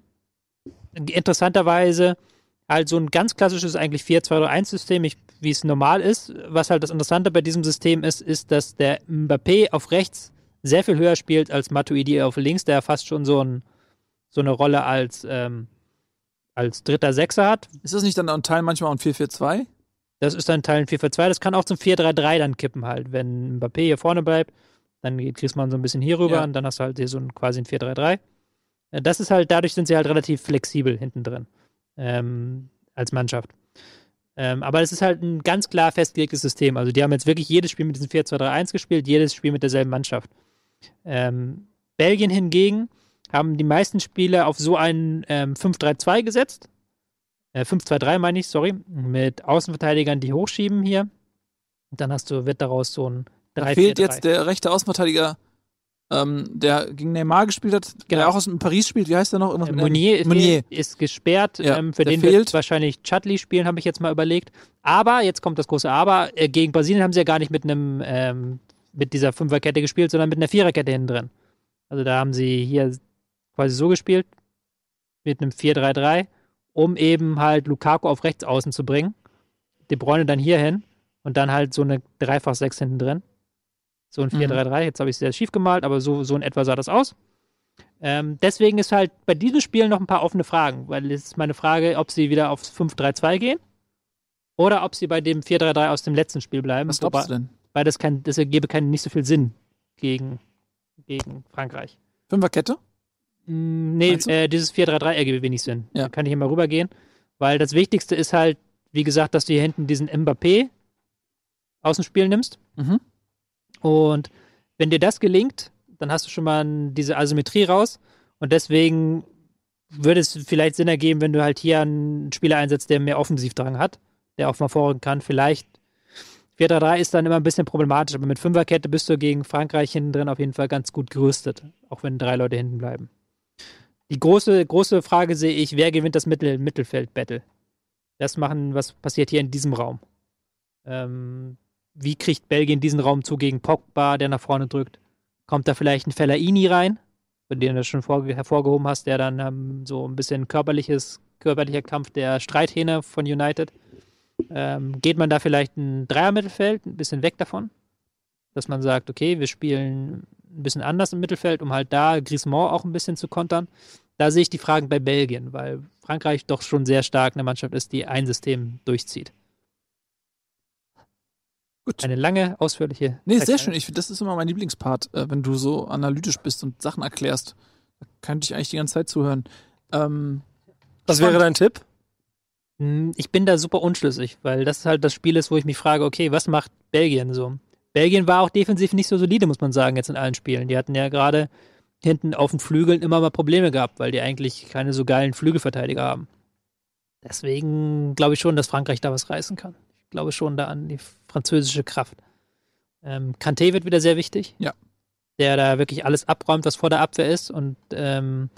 interessanterweise halt so ein ganz klassisches eigentlich 4-2-3-1-System, ich- wie es normal ist. Was halt das Interessante bei diesem System ist, ist, dass der Mbappé auf rechts sehr viel höher spielt als Matuidi auf links, der fast schon so, ein, so eine Rolle als, ähm, als dritter Sechser hat. Ist das nicht dann ein Teil manchmal ein 4-4-2? Das ist dann Teil 4-4-2. Das kann auch zum 4-3-3 dann kippen halt. Wenn Mbappé hier vorne bleibt, dann geht Griezmann so ein bisschen hier rüber Ja. und dann hast du halt hier so ein, quasi ein 4-3-3. Äh, Das ist halt, dadurch sind sie halt relativ flexibel hinten drin ähm, als Mannschaft. Ähm, aber es ist halt ein ganz klar festgelegtes System. Also die haben jetzt wirklich jedes Spiel mit diesem 4-2-3-1 gespielt, jedes Spiel mit derselben Mannschaft. Ähm, Belgien hingegen haben die meisten Spiele auf so ein ähm, 5-3-2 gesetzt. Äh, 5-2-3 meine ich, sorry. Mit Außenverteidigern, die hochschieben hier. Und dann hast du, wird daraus so ein 3 Da fehlt jetzt der rechte Außenverteidiger, ähm, der gegen Neymar gespielt hat, Genau. der auch aus Paris spielt. Wie heißt der noch? Irgendwas Äh, Meunier, Meunier. ist gesperrt. Ja, ähm, für den fehlt. wird wahrscheinlich Chudley spielen, habe ich jetzt mal überlegt. Aber, jetzt kommt das große Aber, äh, gegen Brasilien haben sie ja gar nicht mit einem ähm, mit dieser Fünferkette gespielt, sondern mit einer Viererkette hinten drin. Also da haben sie hier quasi so gespielt, mit einem 4-3-3, um eben halt Lukaku auf rechts außen zu bringen. De Bruyne dann hier hin und dann halt so eine Dreifach-6 hinten drin. So ein Mhm. 4-3-3. Jetzt habe ich es sehr schief gemalt, aber so, so in etwa sah das aus. Ähm, deswegen ist halt bei diesem Spiel noch ein paar offene Fragen, weil es ist meine Frage, ob sie wieder aufs 5-3-2 gehen oder ob sie bei dem 4-3-3 aus dem letzten Spiel bleiben. Was glaubst du denn? Weil das, kein, das ergebe keinen, nicht so viel Sinn gegen, gegen Frankreich. Fünferkette? Mm, Nee, äh, dieses 4-3-3 ergebe wenig Sinn. Ja. Da kann ich hier mal rübergehen. Weil das Wichtigste ist halt, wie gesagt, dass du hier hinten diesen Mbappé aus dem Spiel nimmst. Mhm. Und wenn dir das gelingt, dann hast du schon mal diese Asymmetrie raus. Und deswegen würde es vielleicht Sinn ergeben, wenn du halt hier einen Spieler einsetzt, der mehr Offensivdrang hat, der auch mal vorrücken kann. Vielleicht 4-3-3 ist dann immer ein bisschen problematisch, aber mit Fünferkette bist du gegen Frankreich hinten drin auf jeden Fall ganz gut gerüstet, auch wenn drei Leute hinten bleiben. Die große, große Frage sehe ich, wer gewinnt das Mittel Mittelfeld-Battle? Das machen, was passiert hier in diesem Raum? Ähm, wie kriegt Belgien diesen Raum zu gegen Pogba, der nach vorne drückt? Kommt da vielleicht ein Fellaini rein, von dem du schon vor, hervorgehoben hast, der dann ähm, so ein bisschen körperliches, körperlicher Kampf der Streithähne von United? Ähm, geht man da vielleicht ein Dreier-Mittelfeld, ein bisschen weg davon? Dass man sagt, okay, wir spielen ein bisschen anders im Mittelfeld, um halt da Griezmann auch ein bisschen zu kontern. Da sehe ich die Fragen bei Belgien, weil Frankreich doch schon sehr stark eine Mannschaft ist, die ein System durchzieht. Gut. Eine lange, ausführliche. Nee, sehr schön. Ich, das ist immer mein Lieblingspart, äh, wenn du so analytisch bist und Sachen erklärst. Da könnte ich eigentlich die ganze Zeit zuhören. Ähm, Was wäre dein Tipp? Hm, Ich bin da super unschlüssig, weil das halt das Spiel ist, wo ich mich frage, okay, was macht Belgien so? Belgien war auch defensiv nicht so solide, muss man sagen, jetzt in allen Spielen. Die hatten ja gerade hinten auf den Flügeln immer mal Probleme gehabt, weil die eigentlich keine so geilen Flügelverteidiger haben. Deswegen glaube ich schon, dass Frankreich da was reißen kann. Ich glaube schon da an die französische Kraft. Ähm, Kanté wird wieder sehr wichtig. Ja. der da wirklich alles abräumt, was vor der Abwehr ist und ähm,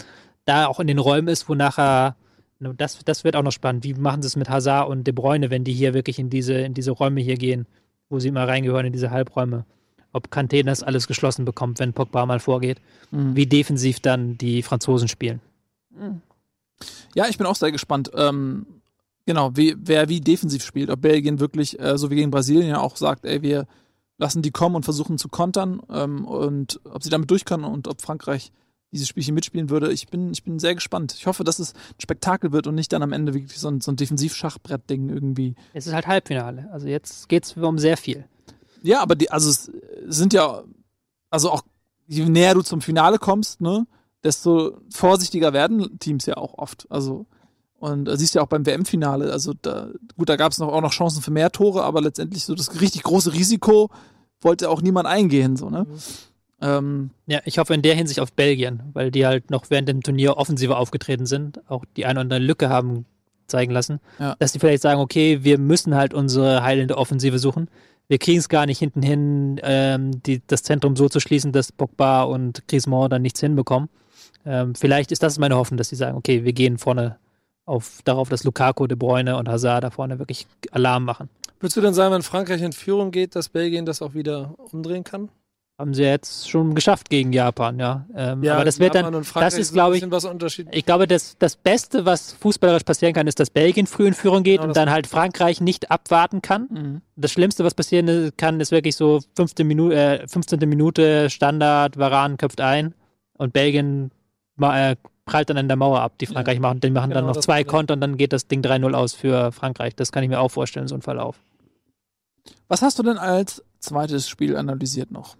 da auch in den Räumen ist, wo nachher das, das wird auch noch spannend. Wie machen sie es mit Hazard und De Bruyne, wenn die hier wirklich in diese, in diese Räume hier gehen, wo sie immer reingehören, in diese Halbräume? Ob Kanté das alles geschlossen bekommt, wenn Pogba mal vorgeht. Mhm. Wie defensiv dann die Franzosen spielen. Ja, ich bin auch sehr gespannt. Ähm, genau, wie, wer wie defensiv spielt. Ob Belgien wirklich, äh, so wie gegen Brasilien ja auch sagt, ey, wir lassen die kommen und versuchen zu kontern ähm, und ob sie damit durch können und ob Frankreich dieses Spielchen mitspielen würde. Ich bin, ich bin sehr gespannt. Ich hoffe, dass es ein Spektakel wird und nicht dann am Ende wirklich so ein, so ein Defensiv-Schachbrett-Ding irgendwie. Es ist halt Halbfinale. Also jetzt geht es um sehr viel. Ja, aber die, also es sind ja, also auch je näher du zum Finale kommst, ne, desto vorsichtiger werden Teams ja auch oft. Also und äh, siehst ja auch beim WM-Finale, also da, gut, da gab es noch, auch noch Chancen für mehr Tore, aber letztendlich so das richtig große Risiko wollte auch niemand eingehen, so, ne? Ähm, Ja, ich hoffe in der Hinsicht auf Belgien, weil die halt noch während dem Turnier offensiver aufgetreten sind, auch die eine oder andere Lücke haben zeigen lassen, Ja. dass die vielleicht sagen, okay, wir müssen halt unsere heilende Offensive suchen. Wir kriegen es gar nicht hinten hin, ähm, die, das Zentrum so zu schließen, dass Pogba und Griezmann dann nichts hinbekommen. Ähm, vielleicht ist das meine Hoffnung, dass sie sagen, okay, wir gehen vorne auf, darauf, dass Lukaku, De Bruyne und Hazard da vorne wirklich Alarm machen. Würdest du denn sagen, wenn Frankreich in Führung geht, dass Belgien das auch wieder umdrehen kann? Haben sie jetzt schon geschafft gegen Japan, ja. Ähm, aber das wird Japan dann, das ist, glaube ich. Ich glaube, das, das Beste, was fußballerisch passieren kann, ist, dass Belgien früh in Führung geht Genau, und dann halt Frankreich nicht abwarten kann. mhm. Das Schlimmste, was passieren kann, ist wirklich so 15. Minute, äh, 15. Minute Standard, Varan köpft ein und Belgien äh, prallt dann an der Mauer ab. Die Frankreich machen, die machen dann Genau, noch das zwei. Konter und dann geht das Ding 3-0 aus für Frankreich. Das kann ich mir auch vorstellen, so ein Verlauf. Was hast du denn als zweites Spiel analysiert noch?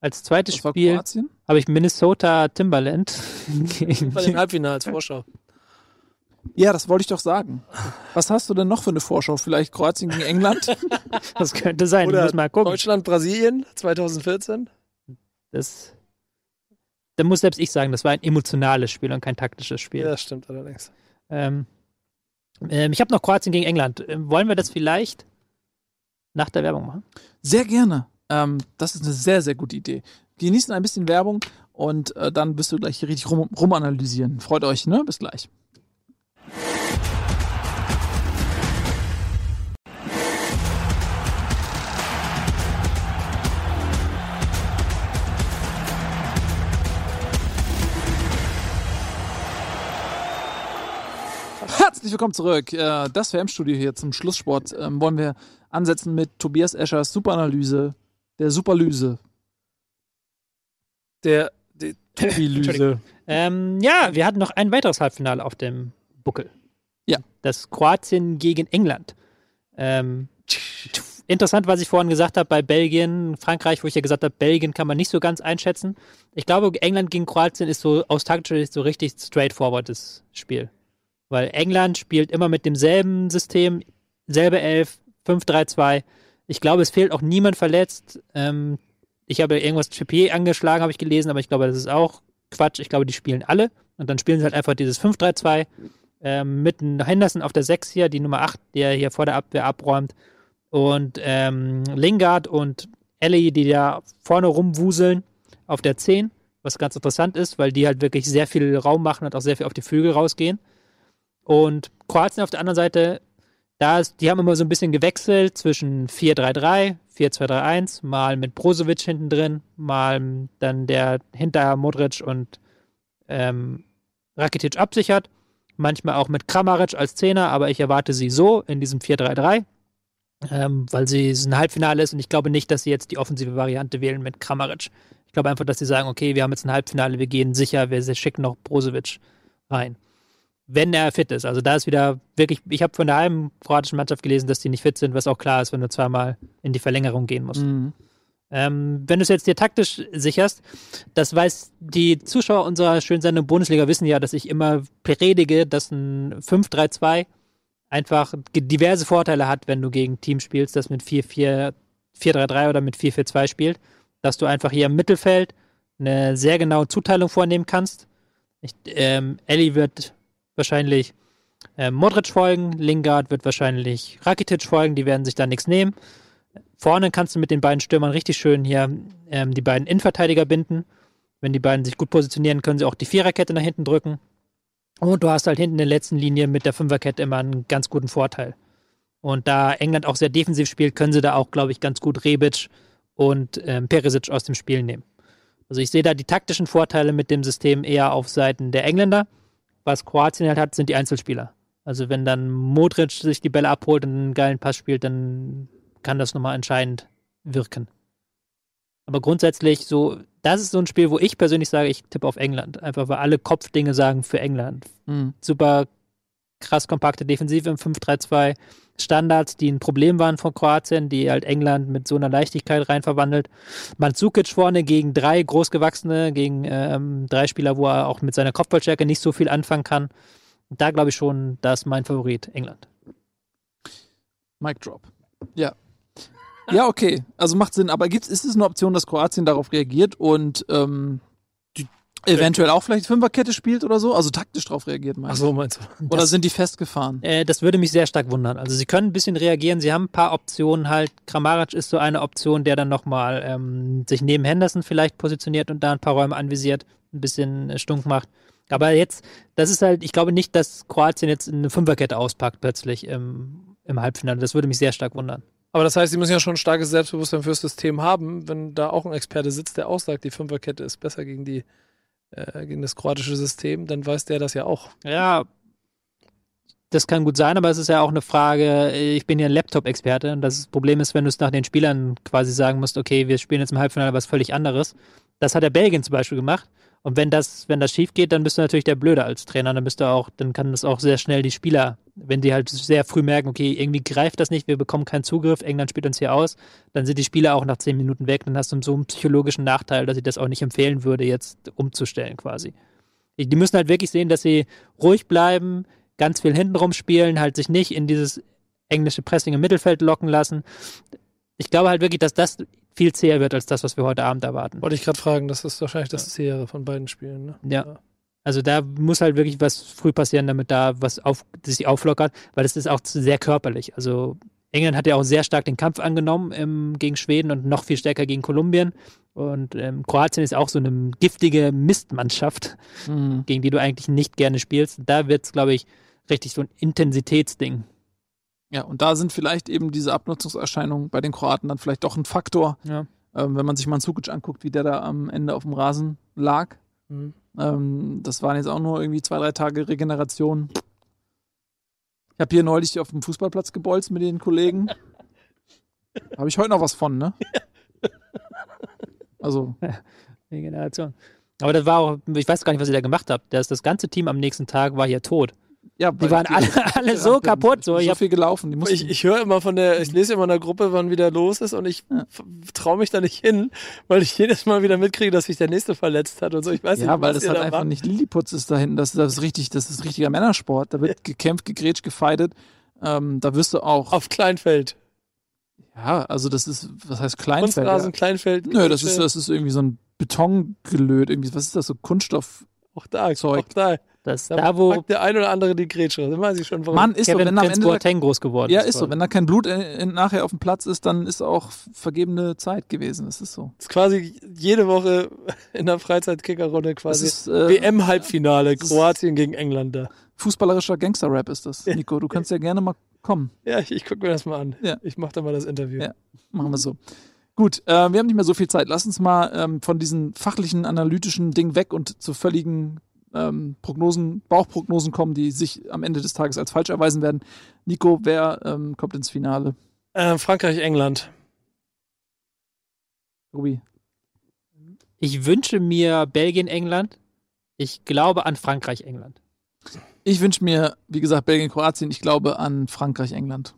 Als zweites Das Spiel habe ich Minnesota Timberland gegen Bei den Halbfinals, Vorschau. Ja, das wollte ich doch sagen. Was hast du denn noch für eine Vorschau? Vielleicht Kroatien gegen England? Das könnte sein, Oder mal gucken. Deutschland, Brasilien 2014. Das, da muss selbst ich sagen, das war ein emotionales Spiel und kein taktisches Spiel. Ja, das stimmt allerdings. Ähm, ähm, ich habe noch Kroatien gegen England. Ähm, wollen wir das vielleicht nach der Werbung machen? Sehr gerne. Ähm, das ist eine sehr, sehr gute Idee. Genießen ein bisschen Werbung und äh, dann wirst du gleich hier richtig rum, rumanalysieren. Freut euch, ne? Bis gleich. Herzlich willkommen zurück. Äh, Das WM-Studio hier zum Schlusssport ähm, wollen wir ansetzen mit Tobias Eschers Superanalyse der Superlyse. Der, die Tobi-Lüse. Ähm, ja, wir hatten noch ein weiteres Halbfinale auf dem Buckel. Ja. Das Kroatien gegen England. Ähm, interessant, was ich vorhin gesagt habe bei Belgien, Frankreich, wo ich ja gesagt habe, Belgien kann man nicht so ganz einschätzen. Ich glaube, England gegen Kroatien ist so aus taktischer Sicht so richtig straightforwardes Spiel. Weil England spielt immer mit demselben System, selbe Elf, 5-3-2. Ich glaube, es fehlt auch niemand verletzt. Ähm, ich habe irgendwas Trippier angeschlagen, habe ich gelesen, aber ich glaube, das ist auch Quatsch. Ich glaube, die spielen alle. Und dann spielen sie halt einfach dieses 5-3-2 ähm, mit Henderson auf der 6 hier, die Nummer 8, der hier vor der Abwehr abräumt. Und ähm, Lingard und Ellie, die da vorne rumwuseln auf der 10, was ganz interessant ist, weil die halt wirklich sehr viel Raum machen und auch sehr viel auf die Flügel rausgehen. Und Kroatien auf der anderen Seite, da ist, die haben immer so ein bisschen gewechselt zwischen 4-3-3, 4-2-3-1, mal mit Brozovic hinten drin, mal dann der hinter Modric und ähm, Rakitic absichert. Manchmal auch mit Kramaric als Zehner, aber ich erwarte sie so in diesem 4-3-3, ähm, weil sie es ein Halbfinale ist und ich glaube nicht, dass sie jetzt die offensive Variante wählen mit Kramaric. Ich glaube einfach, dass sie sagen, okay, wir haben jetzt ein Halbfinale, wir gehen sicher, wir schicken noch Brozovic rein. Wenn er fit ist. Also da ist wieder wirklich, ich habe von der halben kroatischen Mannschaft gelesen, dass die nicht fit sind, was auch klar ist, wenn du zweimal in die Verlängerung gehen musst. Mhm. Ähm, wenn du es jetzt dir taktisch sicherst, das weiß die Zuschauer unserer schönen Sendung Bundesliga wissen ja, dass ich immer predige, dass ein 5-3-2 einfach diverse Vorteile hat, wenn du gegen Teams spielst, das mit 4-4, 4-3-3 oder mit 4-4-2 spielt, dass du einfach hier im Mittelfeld eine sehr genaue Zuteilung vornehmen kannst. Ich, ähm, Ellie wird wahrscheinlich ähm, Modric folgen, Lingard wird wahrscheinlich Rakitic folgen, die werden sich da nichts nehmen. Vorne kannst du mit den beiden Stürmern richtig schön hier ähm, die beiden Innenverteidiger binden. Wenn die beiden sich gut positionieren, können sie auch die Viererkette nach hinten drücken. Und du hast halt hinten in der letzten Linie mit der Fünferkette immer einen ganz guten Vorteil. Und da England auch sehr defensiv spielt, können sie da auch, glaube ich, ganz gut Rebic und ähm, Perisic aus dem Spiel nehmen. Also ich sehe da die taktischen Vorteile mit dem System eher auf Seiten der Engländer. Was Kroatien halt hat, sind die Einzelspieler. Also wenn dann Modric sich die Bälle abholt und einen geilen Pass spielt, dann kann das nochmal entscheidend wirken. Aber grundsätzlich so, das ist so ein Spiel, wo ich persönlich sage, ich tippe auf England. Einfach weil alle Kopfdinge sagen für England. Mhm. Super krass kompakte Defensive im 5-3-2. Standards, die ein Problem waren von Kroatien, die halt England mit so einer Leichtigkeit rein verwandelt. Mandzukic vorne gegen drei Großgewachsene, gegen ähm, drei Spieler, wo er auch mit seiner Kopfballstärke nicht so viel anfangen kann. Da glaube ich schon, da ist mein Favorit England. Mic Drop. Ja. Ja, okay. Also macht Sinn. Aber gibt's, ist es eine Option, dass Kroatien darauf reagiert und ähm, eventuell auch vielleicht Fünferkette spielt oder so? Also taktisch darauf reagiert, Ach meinst so, meinst du? Oder Das- sind die festgefahren? Äh, das würde mich sehr stark wundern. Also sie können ein bisschen reagieren, sie haben ein paar Optionen halt. Kramaric ist so eine Option, der dann nochmal ähm, sich neben Henderson vielleicht positioniert und da ein paar Räume anvisiert, ein bisschen äh, stunk macht. Aber jetzt, das ist halt, ich glaube nicht, dass Kroatien jetzt eine Fünferkette auspackt plötzlich im, im Halbfinale. Das würde mich sehr stark wundern. Aber das heißt, sie müssen ja schon ein starkes Selbstbewusstsein fürs System haben, wenn da auch ein Experte sitzt, der auch sagt, die Fünferkette ist besser gegen die äh, gegen das kroatische System, dann weiß der das ja auch. Ja, das kann gut sein, aber es ist ja auch eine Frage, ich bin ja ein Laptop-Experte und das Problem ist, wenn du es nach den Spielern quasi sagen musst, okay, wir spielen jetzt im Halbfinale was völlig anderes. Das hat der Belgien zum Beispiel gemacht. Und wenn das, wenn das schief geht, dann bist du natürlich der Blöde als Trainer. Dann bist du auch, dann kann das auch sehr schnell die Spieler, wenn die halt sehr früh merken, okay, irgendwie greift das nicht, wir bekommen keinen Zugriff, England spielt uns hier aus, dann sind die Spieler auch nach zehn Minuten weg, dann hast du so einen psychologischen Nachteil, dass ich das auch nicht empfehlen würde, jetzt umzustellen quasi. Die müssen halt wirklich sehen, dass sie ruhig bleiben, ganz viel hintenrum spielen, halt sich nicht in dieses englische Pressing im Mittelfeld locken lassen. Ich glaube halt wirklich, dass das viel zäher wird als das, was wir heute Abend erwarten. Wollte ich gerade fragen, das ist wahrscheinlich das Zähere von beiden Spielen. Ne? Ja. Also da muss halt wirklich was früh passieren, damit da was auf, sich auflockert, weil das ist auch sehr körperlich. Also England hat ja auch sehr stark den Kampf angenommen ähm, gegen Schweden und noch viel stärker gegen Kolumbien. Und ähm, Kroatien ist auch so eine giftige Mistmannschaft, Mhm. gegen die du eigentlich nicht gerne spielst. Da wird es, glaube ich, richtig so ein Intensitätsding. Ja, und da sind vielleicht eben diese Abnutzungserscheinungen bei den Kroaten dann vielleicht doch ein Faktor. Ja. Ähm, wenn man sich mal Zukic anguckt, wie der da am Ende auf dem Rasen lag. Mhm. Ähm, das waren jetzt auch nur irgendwie zwei, drei Tage Regeneration. Ich habe hier neulich auf dem Fußballplatz gebolzt mit den Kollegen. Habe ich heute noch was von, ne? Also, Regeneration. Aber das war auch, ich weiß gar nicht, was ihr da gemacht habt. Das, das ganze Team am nächsten Tag war hier tot. Ja, Die waren alle, alle so kaputt. So, Ich hab, viel gelaufen. Ich, ich höre immer von der, ich lese immer in der Gruppe, wann wieder los ist und ich Ja. traue mich da nicht hin, weil ich jedes Mal wieder mitkriege, dass sich der nächste verletzt hat und so. Ich weiß ja, nicht, weil das halt da einfach macht. nicht Lilliputz ist da hinten. Das, das ist richtig, das ist richtiger Männersport. Da wird gekämpft, gegrätscht, gefeitet. Ähm, da wirst du auch. Auf Kleinfeld. ja, also das ist, was heißt Kleinfeld? Kunstrasen, Ja. Kleinfeld. Nö, das ist, das ist irgendwie so ein Betongelöt. Irgendwie, was ist das? So Kunststoff. auch da, Zeug. auch da. Das, Da, da, wo der ein oder andere die Grätsche. Dann weiß ich schon, warum. Mann, ist so, Kevin wenn am Ende. Boateng groß geworden ja, ist. ist so. Wenn da kein Blut in, in, nachher auf dem Platz ist, dann ist auch vergebene Zeit gewesen. Das ist so. Das ist quasi jede Woche in der Freizeitkickerrunde Das quasi. ist äh, WM-Halbfinale, Kroatien gegen England da. fußballerischer Gangster-Rap ist das. Nico, du kannst ja gerne mal kommen. Ja, ich, ich gucke mir das mal an. Ja. Ich mache da mal das Interview. Ja. Machen wir so. Gut, äh, wir haben nicht mehr so viel Zeit. Lass uns mal ähm, von diesen fachlichen, analytischen Ding weg und zu völligen ähm, Prognosen, Bauchprognosen kommen, die sich am Ende des Tages als falsch erweisen werden. Nico, wer ähm, kommt ins Finale? Äh, Frankreich, England. Rubi. Ich wünsche mir Belgien, England. Ich glaube an Frankreich, England. Ich wünsche mir, wie gesagt, Belgien, Kroatien. Ich glaube an Frankreich, England.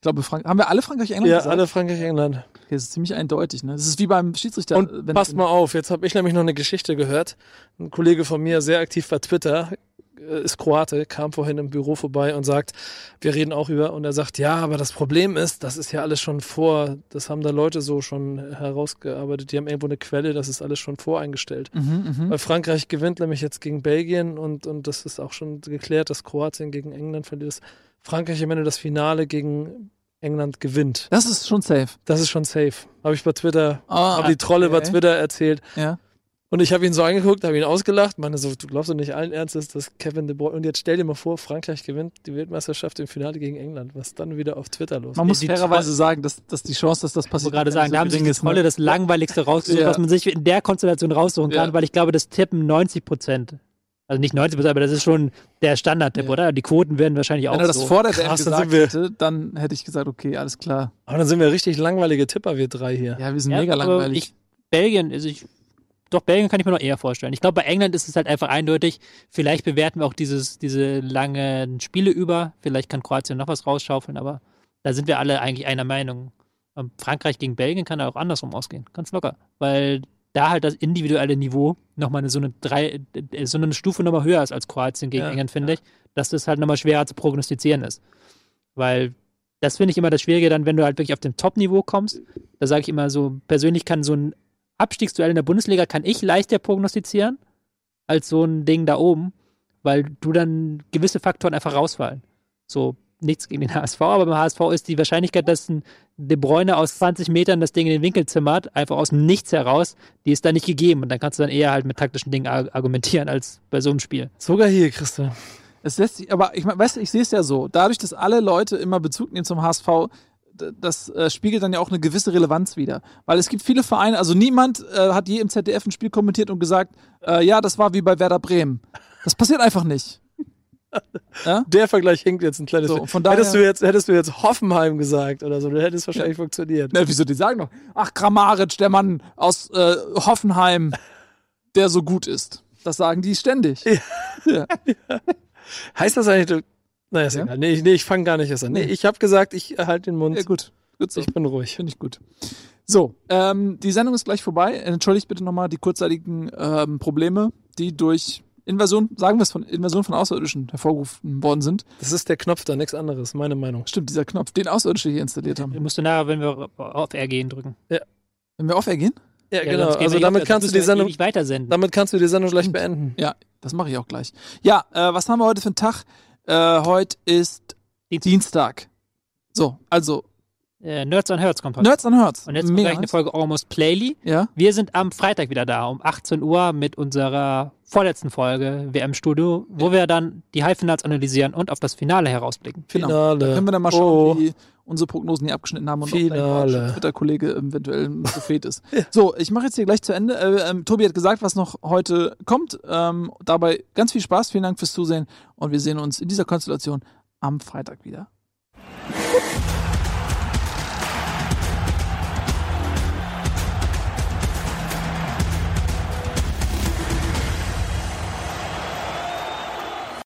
Ich glaube, Frank haben wir alle Frankreich, England Ja, gesagt? alle Frankreich, England. Okay, das ist ziemlich eindeutig. Ne? Das ist wie beim Schiedsrichter. Und wenn- passt mal auf, jetzt habe ich nämlich noch eine Geschichte gehört. Ein Kollege von mir, sehr aktiv bei Twitter, äh, ist Kroate, kam vorhin im Büro vorbei und sagt, wir reden auch über, und er sagt, ja, aber das Problem ist, das ist ja alles schon vor, das haben da Leute so schon herausgearbeitet, die haben irgendwo eine Quelle, das ist alles schon voreingestellt. Mhm, mhm. Weil Frankreich gewinnt nämlich jetzt gegen Belgien und, und das ist auch schon geklärt, dass Kroatien gegen England verliert. Frankreich am Ende das Finale gegen England gewinnt. Das ist schon safe. Das ist schon safe. Habe ich bei Twitter, Ah, habe die Trolle bei okay. Twitter erzählt. Ja. Und ich habe ihn so angeguckt, habe ihn ausgelacht, meine so, du glaubst doch nicht allen Ernstes, dass Kevin De Bruyne, und jetzt stell dir mal vor, Frankreich gewinnt die Weltmeisterschaft im Finale gegen England, was dann wieder auf Twitter los Man muss fairerweise sagen, dass, dass die Chance, dass das passiert, gerade sagen, da haben sich die ist, ne? Trolle das langweiligste rausgesucht, Ja. was man sich in der Konstellation raussuchen kann, Ja. weil ich glaube, das tippen 90 Prozent. Also nicht 90 Prozent, aber das ist schon der Standardtipp, Ja. oder? Die Quoten werden wahrscheinlich auch Wenn er das so. vor der WM Krass, dann gesagt sind wir- hätte, dann hätte ich gesagt, okay, alles klar. Aber dann sind wir richtig langweilige Tipper, wir drei hier. Ja, wir sind Ja, mega langweilig. Ich, Belgien, also ich, doch, Belgien kann ich mir noch eher vorstellen. Ich glaube, bei England ist es halt einfach eindeutig. Vielleicht bewerten wir auch dieses, diese langen Spiele über. Vielleicht kann Kroatien noch was rausschaufeln, aber da sind wir alle eigentlich einer Meinung. Und Frankreich gegen Belgien kann da auch andersrum ausgehen. Ganz locker. Weil da halt das individuelle Niveau nochmal eine, so eine drei, äh, so eine Stufe nochmal höher ist als Kroatien gegen Ja, England, finde ich. Dass das halt nochmal schwerer zu prognostizieren ist. Weil das finde ich immer das Schwierige dann, wenn du halt wirklich auf dem Top-Niveau kommst. Da sage ich immer so, persönlich kann so ein Abstiegsduell in der Bundesliga kann ich leichter prognostizieren als so ein Ding da oben, weil du dann gewisse Faktoren einfach rausfallen. So nichts gegen den HSV, aber beim HSV ist die Wahrscheinlichkeit, dass ein De Bruyne aus 20 Metern das Ding in den Winkel zimmert, einfach aus dem Nichts heraus, die ist da nicht gegeben. Und dann kannst du dann eher halt mit taktischen Dingen ar- argumentieren als bei so einem Spiel. Sogar hier, Christa. Es lässt sich, aber ich mein, weißt du, ich sehe es ja so. Dadurch, dass alle Leute immer Bezug nehmen zum HSV, das äh, spiegelt dann ja auch eine gewisse Relevanz wieder. Weil es gibt viele Vereine, also niemand äh, hat je im ZDF ein Spiel kommentiert und gesagt, äh, ja, das war wie bei Werder Bremen. Das passiert einfach nicht. Ja? Der Vergleich hinkt jetzt ein kleines So, bisschen. von daher- hättest, du jetzt, hättest du jetzt Hoffenheim gesagt oder so, dann hätte es wahrscheinlich funktioniert. Na, wieso die sagen doch, ach, Kramaric, der Mann aus äh, Hoffenheim, der so gut ist. Das sagen die ständig. Ja. Heißt das eigentlich, du. Naja, ist Ja? egal. Nee, ich- nee ich fange gar nicht erst an. Nee, Nee. ich habe gesagt, ich halte den Mund. Ja, gut. Gut so. Ich bin ruhig. Finde ich gut. So, ähm, die Sendung ist gleich vorbei. Entschuldigt bitte nochmal die kurzzeitigen ähm, Probleme, die durch Invasion, sagen wir es von Invasion von Außerirdischen hervorgerufen worden sind. Das ist der Knopf da, nichts anderes, meine Meinung. Stimmt, dieser Knopf, den Außerirdische hier installiert haben. Musst du nachher, wenn wir auf R gehen, drücken. Wenn wir auf-air gehen? Ja, Ja, genau. Also damit kannst du die Sendung, weitersenden. damit kannst du die Sendung gleich beenden. Ja, das mache ich auch gleich. Ja, äh, was haben wir heute für einen Tag? Äh, heute ist Dienstag. Dienstag. So, also Äh, Nerds on Hertz kommt heute. Nerds and Herds. Und jetzt kommt Mega gleich eine. Folge Almost Playly. Ja, Wir sind am Freitag wieder da, um 18 Uhr mit unserer vorletzten Folge WM Studio, wo wir dann die Halbfinals analysieren und auf das Finale herausblicken. genau. Finale. Da können wir dann mal schauen, Oh. wie unsere Prognosen hier abgeschnitten haben und Finale. ob dein Twitter-Kollege eventuell ein Prophet ist. So, ich mache jetzt hier gleich zu Ende. Äh, ähm, Tobi hat gesagt, was noch heute kommt. Ähm, dabei ganz viel Spaß. Vielen Dank fürs Zusehen und wir sehen uns in dieser Konstellation am Freitag wieder.